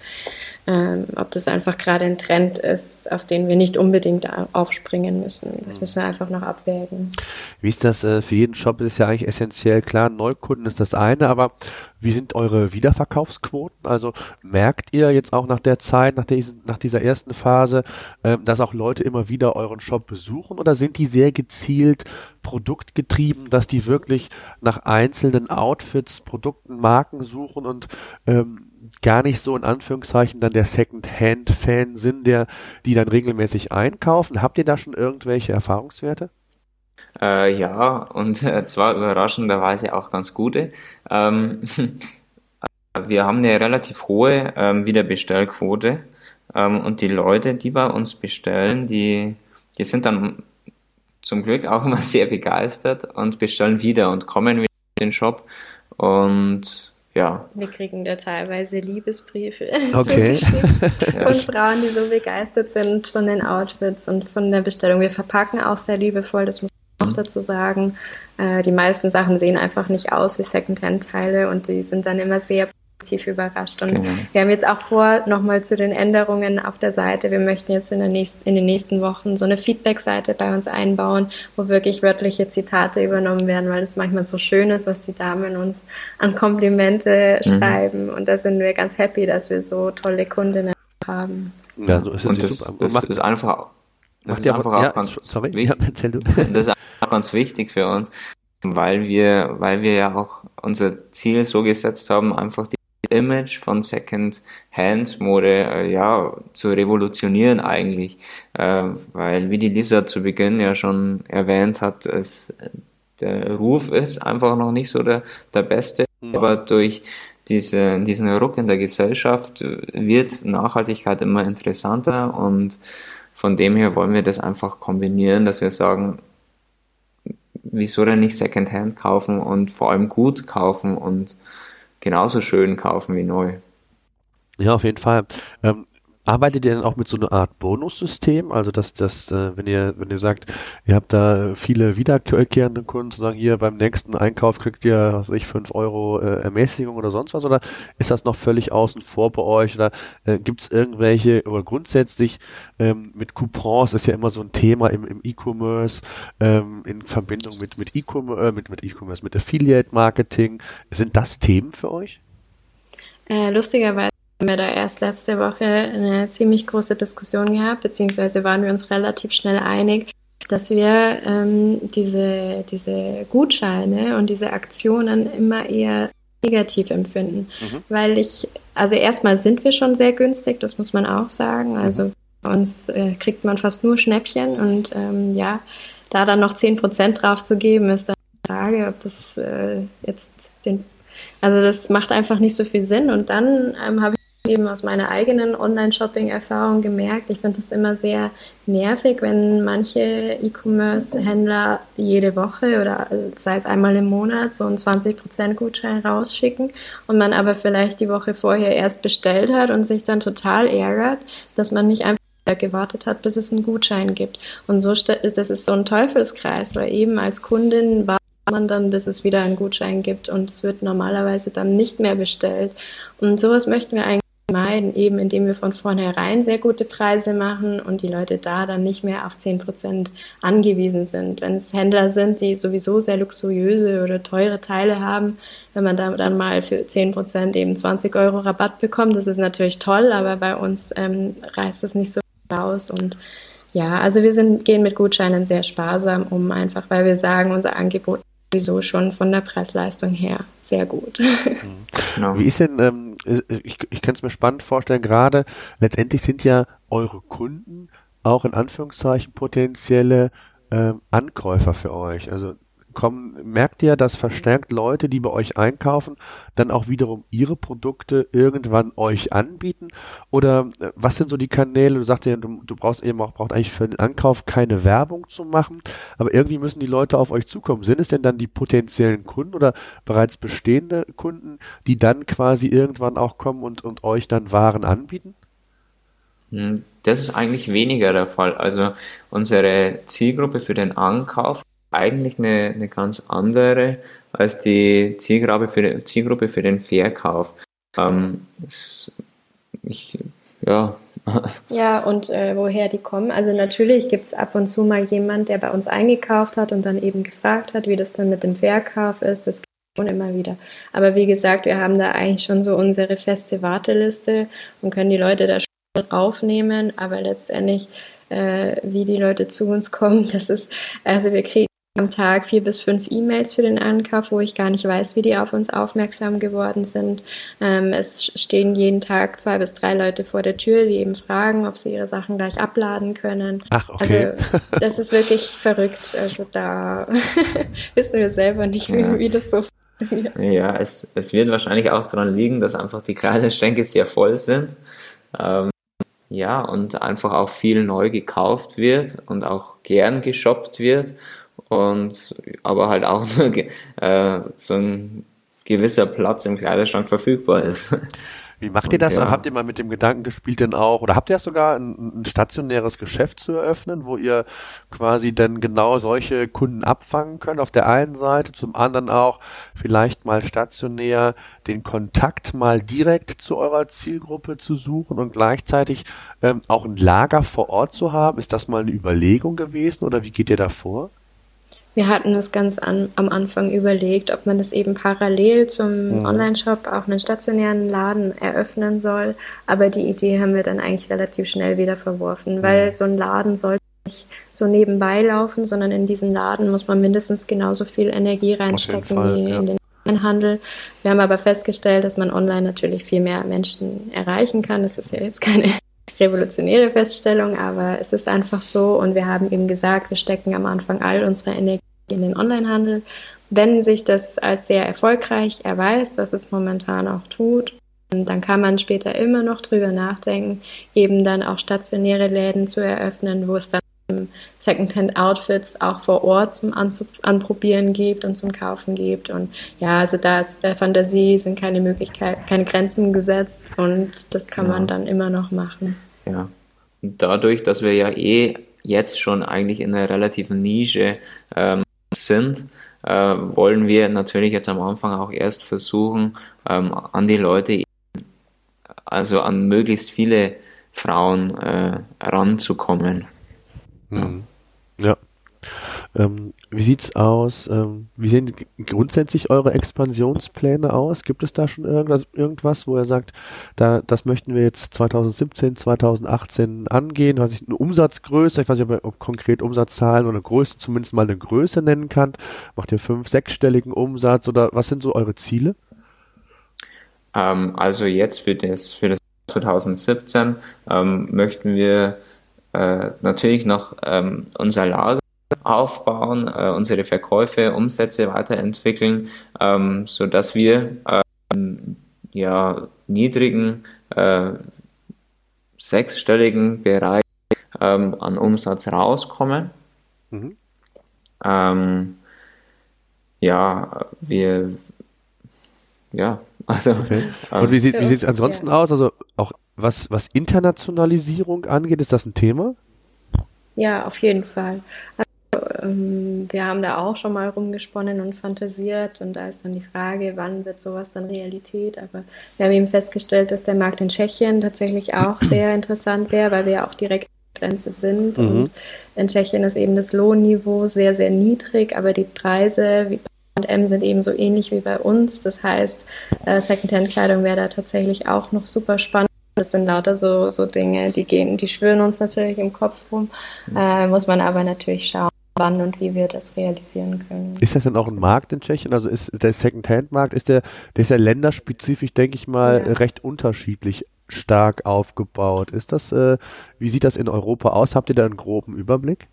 ähm, ob das einfach gerade ein Trend ist, auf den wir nicht unbedingt aufspringen müssen. Das müssen wir einfach noch abwägen. Wie ist das äh, für jeden Shop? Ist ja eigentlich essentiell klar. Neukunden ist das eine, aber wie sind eure Wiederverkaufsquoten? Also merkt ihr jetzt auch nach der Zeit, nach, der, nach dieser ersten Phase, äh, dass auch Leute immer wieder euren Shop besuchen oder sind die sehr gezielt produktgetrieben, dass die wirklich nach einzelnen Outfits, Produkten, Marken suchen und ähm, gar nicht so in Anführungszeichen dann der Second-Hand-Fan sind, der die dann regelmäßig einkaufen. Habt ihr da schon irgendwelche Erfahrungswerte? Äh, ja, und äh, zwar überraschenderweise auch ganz gute. Ähm, wir haben eine relativ hohe ähm, Wiederbestellquote. Ähm, und die Leute, die bei uns bestellen, die, die sind dann zum Glück auch immer sehr begeistert und bestellen wieder und kommen wieder in den Shop. Und ja. Wir kriegen da teilweise Liebesbriefe okay. von Frauen, die so begeistert sind von den Outfits und von der Bestellung. Wir verpacken auch sehr liebevoll, das muss man auch mhm. dazu sagen. Äh, die meisten Sachen sehen einfach nicht aus wie Secondhand-Teile und die sind dann immer sehr positiv überrascht. Und genau. wir haben jetzt auch vor, nochmal zu den Änderungen auf der Seite. Wir möchten jetzt in, der nächsten, in den nächsten Wochen so eine Feedback-Seite bei uns einbauen, wo wirklich wörtliche Zitate übernommen werden, weil es manchmal so schön ist, was die Damen uns an Komplimente mhm. schreiben. Und da sind wir ganz happy, dass wir so tolle Kundinnen haben. Ja, so ist Und das, das macht, ist einfach, das ist einfach auch ganz sorry, wichtig. Ja, erzähl du. Das ist auch ganz wichtig für uns, weil wir, weil wir ja auch unser Ziel so gesetzt haben, einfach die Image von Second-Hand-Mode äh, ja, zu revolutionieren eigentlich. Äh, weil, wie die Lisa zu Beginn ja schon erwähnt hat, es, der Ruf ist einfach noch nicht so der, der beste. Mhm. Aber durch diese, diesen Ruck in der Gesellschaft wird Nachhaltigkeit immer interessanter und von dem her wollen wir das einfach kombinieren, dass wir sagen, wieso denn nicht Secondhand kaufen und vor allem gut kaufen und genauso schön kaufen wie neu. Ja, auf jeden Fall. Ähm, arbeitet ihr denn auch mit so einer Art Bonussystem? Also dass das, äh, wenn ihr, wenn ihr sagt, ihr habt da viele wiederkehrende Kunden, zu sagen, hier beim nächsten Einkauf kriegt ihr, was weiß ich, fünf Euro äh, Ermäßigung oder sonst was, oder ist das noch völlig außen vor bei euch? Oder äh, gibt es irgendwelche, oder grundsätzlich ähm, mit Coupons ist ja immer so ein Thema im, im E-Commerce, ähm, in Verbindung mit, mit E-Commerce, äh, mit, mit E-Commerce, mit Affiliate Marketing. Sind das Themen für euch? Äh, lustigerweise haben wir da erst letzte Woche eine ziemlich große Diskussion gehabt, beziehungsweise waren wir uns relativ schnell einig, dass wir ähm, diese, diese Gutscheine und diese Aktionen immer eher negativ empfinden. Mhm. Weil ich, also erstmal sind wir schon sehr günstig, das muss man auch sagen. Mhm. Also bei uns äh, kriegt man fast nur Schnäppchen und ähm, ja, da dann noch 10% drauf zu geben, ist dann die Frage, ob das äh, jetzt den, also das macht einfach nicht so viel Sinn. Und dann ähm, habe eben aus meiner eigenen Online-Shopping-Erfahrung gemerkt, ich finde das immer sehr nervig, wenn manche E-Commerce-Händler jede Woche oder sei es einmal im Monat so einen 20% Gutschein rausschicken und man aber vielleicht die Woche vorher erst bestellt hat und sich dann total ärgert, dass man nicht einfach gewartet hat, bis es einen Gutschein gibt. Und so, das ist so ein Teufelskreis, weil eben als Kundin war man dann, bis es wieder einen Gutschein gibt und es wird normalerweise dann nicht mehr bestellt. Und sowas möchten wir eigentlich vermeiden, eben indem wir von vornherein sehr gute Preise machen und die Leute da dann nicht mehr auf 10 Prozent angewiesen sind. Wenn es Händler sind, die sowieso sehr luxuriöse oder teure Teile haben, wenn man da dann mal für 10 Prozent eben 20 Euro Rabatt bekommt, das ist natürlich toll, aber bei uns ähm, reißt das nicht so aus und ja, also wir sind, gehen mit Gutscheinen sehr sparsam um, einfach weil wir sagen, unser Angebot sowieso schon von der Preisleistung her sehr gut. Genau. Wie ist denn, ähm, ich, ich kann es mir spannend vorstellen, gerade letztendlich sind ja eure Kunden auch in Anführungszeichen potenzielle ähm, Ankäufer für euch. Also kommen, merkt ihr, dass verstärkt Leute, die bei euch einkaufen, dann auch wiederum ihre Produkte irgendwann euch anbieten? Oder äh, was sind so die Kanäle? Du sagst ja, du, du brauchst eben auch, braucht eigentlich für den Ankauf keine Werbung zu machen, aber irgendwie müssen die Leute auf euch zukommen. Sind es denn dann die potenziellen Kunden oder bereits bestehende Kunden, die dann quasi irgendwann auch kommen und, und euch dann Waren anbieten? Hm, das ist eigentlich weniger der Fall. Also unsere Zielgruppe für den Ankauf eigentlich eine, eine ganz andere als die Zielgruppe für, Zielgruppe für den Verkauf. Ähm, es, ich, ja. Ja, und äh, woher die kommen. Also natürlich gibt es ab und zu mal jemand, der bei uns eingekauft hat und dann eben gefragt hat, wie das dann mit dem Verkauf ist. Das schon immer wieder. Aber wie gesagt, wir haben da eigentlich schon so unsere feste Warteliste und können die Leute da schon aufnehmen. Aber letztendlich, äh, wie die Leute zu uns kommen, das ist, also wir kriegen am Tag vier bis fünf E-Mails für den Ankauf, wo ich gar nicht weiß, wie die auf uns aufmerksam geworden sind. Ähm, es stehen jeden Tag zwei bis drei Leute vor der Tür, die eben fragen, ob sie ihre Sachen gleich abladen können. Ach, okay. Also das ist wirklich verrückt. Also da wissen wir selber nicht, wie, ja. wie das so funktioniert. Ja, es, es wird wahrscheinlich auch daran liegen, dass einfach die Kleiderschränke sehr voll sind. Ähm, ja, und einfach auch viel neu gekauft wird und auch gern geshoppt wird und aber halt auch nur äh, so ein gewisser Platz im Kleiderschrank verfügbar ist. Wie macht ihr das? Ja. Habt ihr mal mit dem Gedanken gespielt denn auch, oder habt ihr sogar ein, ein, stationäres Geschäft zu eröffnen, wo ihr quasi dann genau solche Kunden abfangen könnt auf der einen Seite, zum anderen auch vielleicht mal stationär den Kontakt mal direkt zu eurer Zielgruppe zu suchen und gleichzeitig ähm, auch ein Lager vor Ort zu haben? Ist das mal eine Überlegung gewesen oder wie geht ihr da vor? Wir hatten es ganz an, am Anfang überlegt, ob man das eben parallel zum mhm. Online-Shop auch einen stationären Laden eröffnen soll. Aber die Idee haben wir dann eigentlich relativ schnell wieder verworfen, weil mhm. so ein Laden sollte nicht so nebenbei laufen, sondern in diesen Laden muss man mindestens genauso viel Energie reinstecken Fall, wie ja. in den Handel. Wir haben aber festgestellt, dass man online natürlich viel mehr Menschen erreichen kann. Das ist ja jetzt keine revolutionäre Feststellung, aber es ist einfach so und wir haben eben gesagt, wir stecken am Anfang all unsere Energie in den Onlinehandel. Wenn sich das als sehr erfolgreich erweist, was es momentan auch tut, dann kann man später immer noch drüber nachdenken, eben dann auch stationäre Läden zu eröffnen, wo es dann Secondhand-Outfits auch vor Ort zum Anprobieren gibt und zum Kaufen gibt. Und ja, also da ist der Fantasie sind keine Möglichkeiten, keine Grenzen gesetzt und das kann ja. man dann immer noch machen. Ja. Und dadurch, dass wir ja eh jetzt schon eigentlich in einer relativen Nische ähm, sind, äh, wollen wir natürlich jetzt am Anfang auch erst versuchen, ähm, an die Leute, also an möglichst viele Frauen äh, ranzukommen. Mhm. Ja. Ähm, wie sieht's aus? Ähm, wie sehen grundsätzlich eure Expansionspläne aus? Gibt es da schon irgendwas, irgendwas, wo ihr sagt, da, das möchten wir jetzt 2017, 2018 angehen? Was ich eine Umsatzgröße, ich weiß nicht, ob ihr konkret Umsatzzahlen oder Größe zumindest mal eine Größe nennen kann. Macht ihr fünf, sechsstelligen Umsatz oder was sind so eure Ziele? Ähm, also jetzt für das, für das 2017 ähm, möchten wir äh, natürlich noch ähm, unser Lager aufbauen, äh, unsere Verkäufe, Umsätze weiterentwickeln, ähm, so dass wir ähm, ja niedrigen äh, sechsstelligen Bereich ähm, an Umsatz rauskommen. Mhm. Ähm, ja, wir ja, also. Okay. Und wie sieht wie sieht es ansonsten ja. aus? Also auch was was Internationalisierung angeht, ist das ein Thema? Ja, auf jeden Fall. Ähm, wir haben da auch schon mal rumgesponnen und fantasiert und da ist dann die Frage, wann wird sowas dann Realität? Aber wir haben eben festgestellt, dass der Markt in Tschechien tatsächlich auch sehr interessant wäre, weil wir ja auch direkt Grenze sind mhm. und in Tschechien ist eben das Lohnniveau sehr, sehr niedrig, aber die Preise wie bei M sind eben so ähnlich wie bei uns. Das heißt, äh, Secondhand-Kleidung wäre da tatsächlich auch noch super spannend. Das sind lauter so, so Dinge, die gehen, die schwören uns natürlich im Kopf rum, mhm. äh, muss man aber natürlich schauen wann und wie wir das realisieren können. Ist das denn auch ein Markt in Tschechien? Also ist der Second-Hand-Markt, ist der, der ist ja länderspezifisch, denke ich mal, ja. recht unterschiedlich stark aufgebaut. Ist das, äh, wie sieht das in Europa aus? Habt ihr da einen groben Überblick?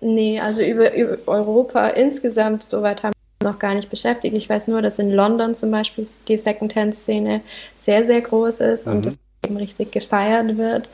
Nee, also über, über Europa insgesamt, soweit haben wir noch gar nicht beschäftigt. Ich weiß nur, dass in London zum Beispiel die Second-Hand-Szene sehr, sehr groß ist mhm. und das eben richtig gefeiert wird.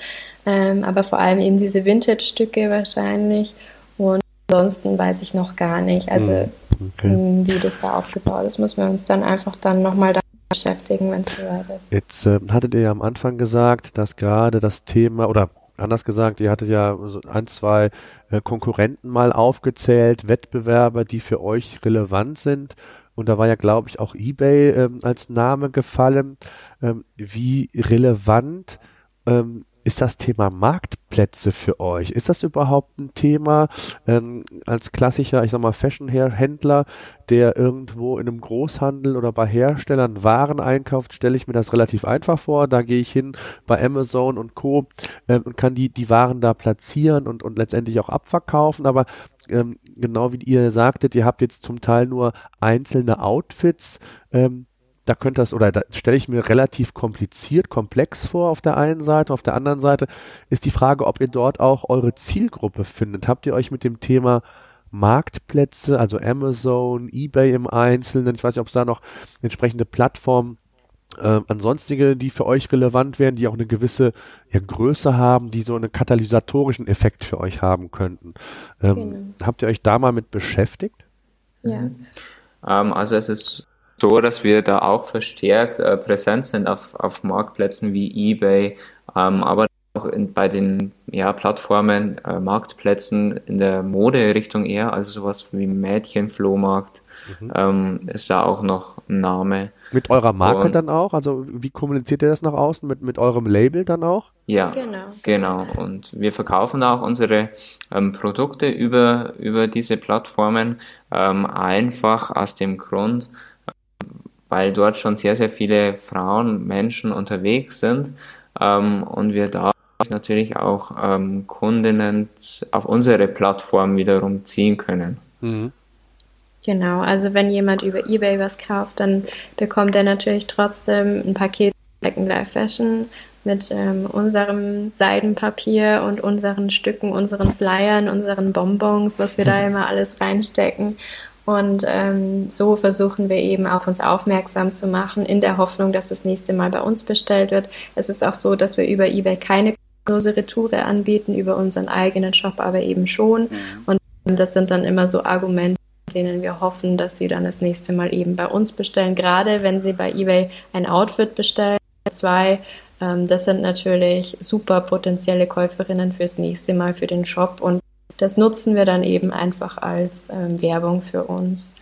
Ähm, aber vor allem eben diese Vintage-Stücke wahrscheinlich. Und Ansonsten weiß ich noch gar nicht, also hm, okay. Hm, wie das da aufgebaut ist. Müssen wir uns dann einfach dann nochmal da beschäftigen, wenn es soweit ist. Jetzt äh, hattet ihr ja am Anfang gesagt, dass gerade das Thema oder anders gesagt, ihr hattet ja ein, zwei äh, Konkurrenten mal aufgezählt, Wettbewerber, die für euch relevant sind. Und da war ja, glaube ich, auch eBay ähm, als Name gefallen. Ähm, wie relevant ähm, ist das Thema Marktplätze für euch? Ist das überhaupt ein Thema ähm, als klassischer, ich sag mal, Fashion-Händler, der irgendwo in einem Großhandel oder bei Herstellern Waren einkauft, stelle ich mir das relativ einfach vor. Da gehe ich hin bei Amazon und Co. Äh, und kann die, die Waren da platzieren und, und letztendlich auch abverkaufen. Aber ähm, genau wie ihr sagtet, ihr habt jetzt zum Teil nur einzelne Outfits. Ähm, da könnte das, oder da stelle ich mir relativ kompliziert, komplex vor auf der einen Seite. Auf der anderen Seite ist die Frage, ob ihr dort auch eure Zielgruppe findet. Habt ihr euch mit dem Thema Marktplätze, also Amazon, eBay im Einzelnen, ich weiß nicht, ob es da noch entsprechende Plattformen äh, ansonstige, die für euch relevant wären, die auch eine gewisse ja, Größe haben, die so einen katalysatorischen Effekt für euch haben könnten. Ähm, genau. Habt ihr euch da mal mit beschäftigt? Ja. Ähm, also es ist so, dass wir da auch verstärkt äh, präsent sind auf, auf Marktplätzen wie eBay, ähm, aber auch in, bei den ja, Plattformen, äh, Marktplätzen in der Mode-Richtung eher, also sowas wie Mädchenflohmarkt mhm. ähm, ist da auch noch ein Name. Mit eurer Marke und, dann auch? Also wie kommuniziert ihr das nach außen? Mit, mit eurem Label dann auch? Ja, genau. genau. Und wir verkaufen auch unsere ähm, Produkte über, über diese Plattformen ähm, einfach aus dem Grund, weil dort schon sehr, sehr viele Frauen, Menschen unterwegs sind ähm, und wir da natürlich auch ähm, Kundinnen auf unsere Plattform wiederum ziehen können. Mhm. Genau, also wenn jemand über Ebay was kauft, dann bekommt er natürlich trotzdem ein Paket Second Life Fashion mit ähm, unserem Seidenpapier und unseren Stücken, unseren Flyern, unseren Bonbons, was wir da immer alles reinstecken. Und ähm, so versuchen wir eben auf uns aufmerksam zu machen, in der Hoffnung, dass das nächste Mal bei uns bestellt wird. Es ist auch so, dass wir über eBay keine große Retoure anbieten, über unseren eigenen Shop aber eben schon. Mhm. Und das sind dann immer so Argumente, denen wir hoffen, dass sie dann das nächste Mal eben bei uns bestellen. Gerade wenn sie bei eBay ein Outfit bestellen, zwei, ähm, das sind natürlich super potenzielle Käuferinnen fürs nächste Mal für den Shop und das nutzen wir dann eben einfach als ähm, Werbung für uns.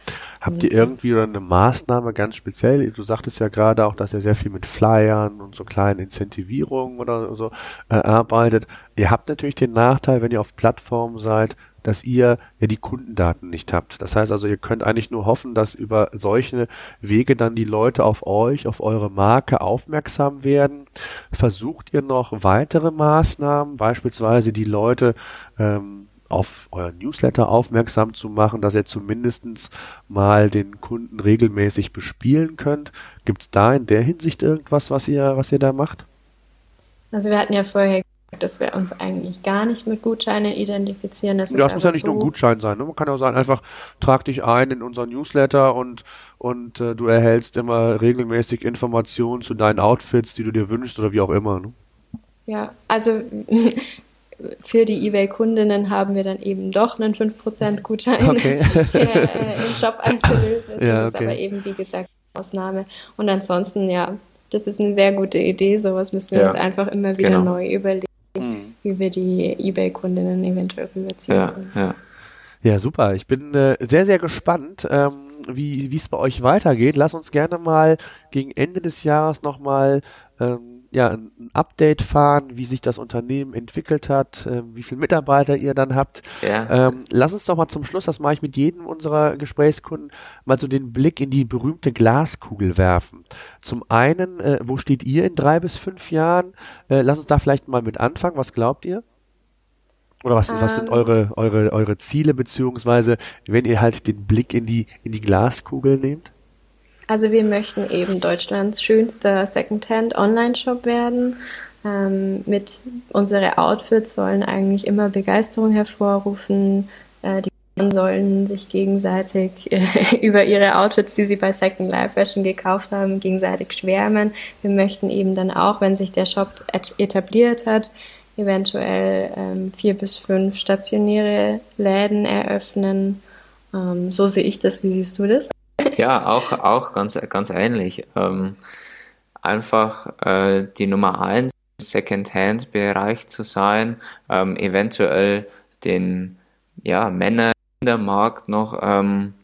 Habt ihr irgendwie eine Maßnahme ganz speziell? Du sagtest ja gerade auch, dass ihr sehr viel mit Flyern und so kleinen Incentivierungen oder so äh, arbeitet. Ihr habt natürlich den Nachteil, wenn ihr auf Plattformen seid, dass ihr ja die Kundendaten nicht habt. Das heißt also, ihr könnt eigentlich nur hoffen, dass über solche Wege dann die Leute auf euch, auf eure Marke aufmerksam werden. Versucht ihr noch weitere Maßnahmen, beispielsweise die Leute ähm, auf euer Newsletter aufmerksam zu machen, dass ihr zumindestens mal den Kunden regelmäßig bespielen könnt. Gibt es da in der Hinsicht irgendwas, was ihr, was ihr da macht? Also wir hatten ja vorher dass wir uns eigentlich gar nicht mit Gutscheinen identifizieren. Das, ja, das muss ja nicht so. nur ein Gutschein sein. Ne? Man kann ja auch sagen, einfach trag dich ein in unseren Newsletter und, und äh, du erhältst immer regelmäßig Informationen zu deinen Outfits, die du dir wünschst oder wie auch immer. Ne? Ja, also für die eBay-Kundinnen haben wir dann eben doch einen 5% Gutschein, okay. der äh, im Shop einzulösen ist. Ja, das ist aber eben, wie gesagt, Ausnahme. Und ansonsten, ja, das ist eine sehr gute Idee. Sowas müssen wir ja. uns einfach immer wieder genau. neu überlegen mhm. wie wir die Ebay-Kundinnen eventuell rüberziehen ja, können. Ja. ja, super. Ich bin äh, sehr, sehr gespannt. Ähm, wie es bei euch weitergeht. Lass uns gerne mal gegen Ende des Jahres nochmal ähm, ja, ein Update fahren, wie sich das Unternehmen entwickelt hat, äh, wie viele Mitarbeiter ihr dann habt. Ja. Ähm, lass uns doch mal zum Schluss, das mache ich mit jedem unserer Gesprächskunden, mal so den Blick in die berühmte Glaskugel werfen. Zum einen, äh, wo steht ihr in drei bis fünf Jahren? Äh, lass uns da vielleicht mal mit anfangen. Was glaubt ihr? Oder was, um, was sind ähm. eure, eure, eure Ziele, beziehungsweise wenn ihr halt den Blick in die, in die Glaskugel nehmt? Also wir möchten eben Deutschlands schönster Secondhand Online-Shop werden. Ähm, mit unsere Outfits sollen eigentlich immer Begeisterung hervorrufen. Äh, die Kunden sollen sich gegenseitig äh, über ihre Outfits, die sie bei Second Life Fashion gekauft haben, gegenseitig schwärmen. Wir möchten eben dann auch, wenn sich der Shop etabliert hat, eventuell ähm, vier bis fünf stationäre Läden eröffnen. Ähm, so sehe ich das. Wie siehst du das? Ja, auch, auch ganz, ganz ähnlich. Ähm, einfach äh, die Nummer eins Second-Hand-Bereich zu sein, ähm, eventuell den ja, Männermarkt noch ähm,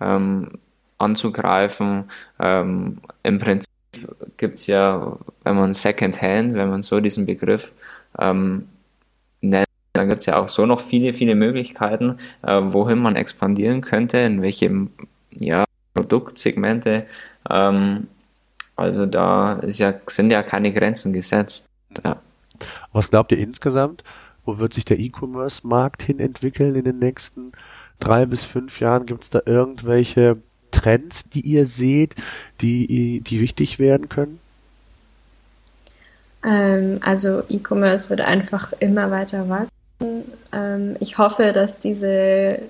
ähm, anzugreifen. Ähm, Im Prinzip gibt es ja, wenn man Second-Hand, wenn man so diesen Begriff ähm, nennt, dann gibt es ja auch so noch viele, viele Möglichkeiten, äh, wohin man expandieren könnte, in welchem ja, Produktsegmente. Ähm, also da ja, sind ja keine Grenzen gesetzt. Ja. Was glaubt ihr insgesamt? Wo wird sich der E-Commerce-Markt hin entwickeln in den nächsten drei bis fünf Jahren? Gibt es da irgendwelche Trends, die ihr seht, die, die wichtig werden können? Ähm, also E-Commerce wird einfach immer weiter wachsen. Ähm, ich hoffe, dass diese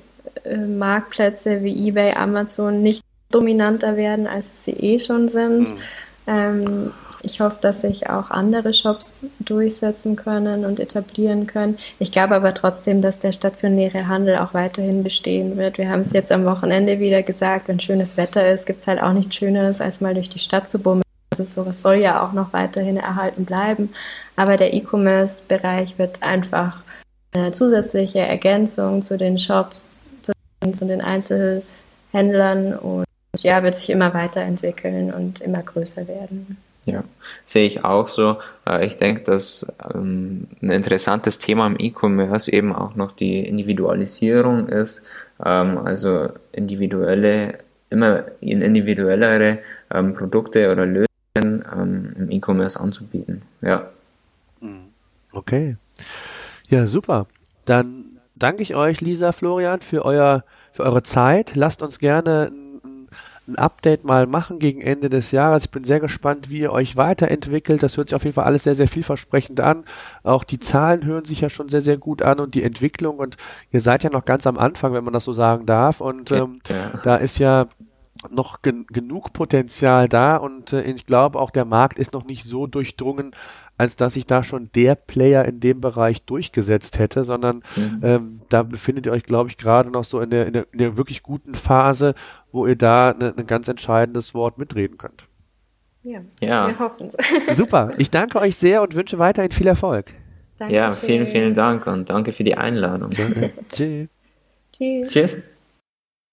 äh, Marktplätze wie eBay, Amazon nicht dominanter werden, als sie eh schon sind. Mhm. Ähm, ich hoffe, dass sich auch andere Shops durchsetzen können und etablieren können. Ich glaube aber trotzdem, dass der stationäre Handel auch weiterhin bestehen wird. Wir haben es jetzt am Wochenende wieder gesagt, wenn schönes Wetter ist, gibt es halt auch nichts Schöneres, als mal durch die Stadt zu bummeln. Also sowas soll ja auch noch weiterhin erhalten bleiben. Aber der E-Commerce-Bereich wird einfach eine zusätzliche Ergänzung zu den Shops, zu, zu den Einzelhändlern und ja, wird sich immer weiterentwickeln und immer größer werden. Ja, sehe ich auch so. Äh, ich denke, dass ähm, ein interessantes Thema im E-Commerce eben auch noch die Individualisierung ist. Ähm, also individuelle, immer individuellere ähm, Produkte oder Lösungen im E-Commerce anzubieten. Ja. Mhm. Okay. Ja, super. Dann danke ich euch, Lisa, Florian, für euer für eure Zeit. Lasst uns gerne ein Update mal machen gegen Ende des Jahres. Ich bin sehr gespannt, wie ihr euch weiterentwickelt. Das hört sich auf jeden Fall alles sehr, sehr vielversprechend an. Auch die Zahlen hören sich ja schon sehr, sehr gut an und die Entwicklung. Und ihr seid ja noch ganz am Anfang, wenn man das so sagen darf. Und ähm, ja. da ist ja noch gen genug Potenzial da und äh, ich glaube auch der Markt ist noch nicht so durchdrungen, als dass sich da schon der Player in dem Bereich durchgesetzt hätte, sondern mhm. ähm, da befindet ihr euch, glaube ich, gerade noch so in der, in der, in der wirklich guten Phase, wo ihr da ein ne, ne ganz entscheidendes Wort mitreden könnt. Ja, ja. wir hoffen es. Super, ich danke euch sehr und wünsche weiterhin viel Erfolg. Dankeschön. Ja, vielen, vielen Dank und danke für die Einladung. Tschüss. Tschüss. Tschüss.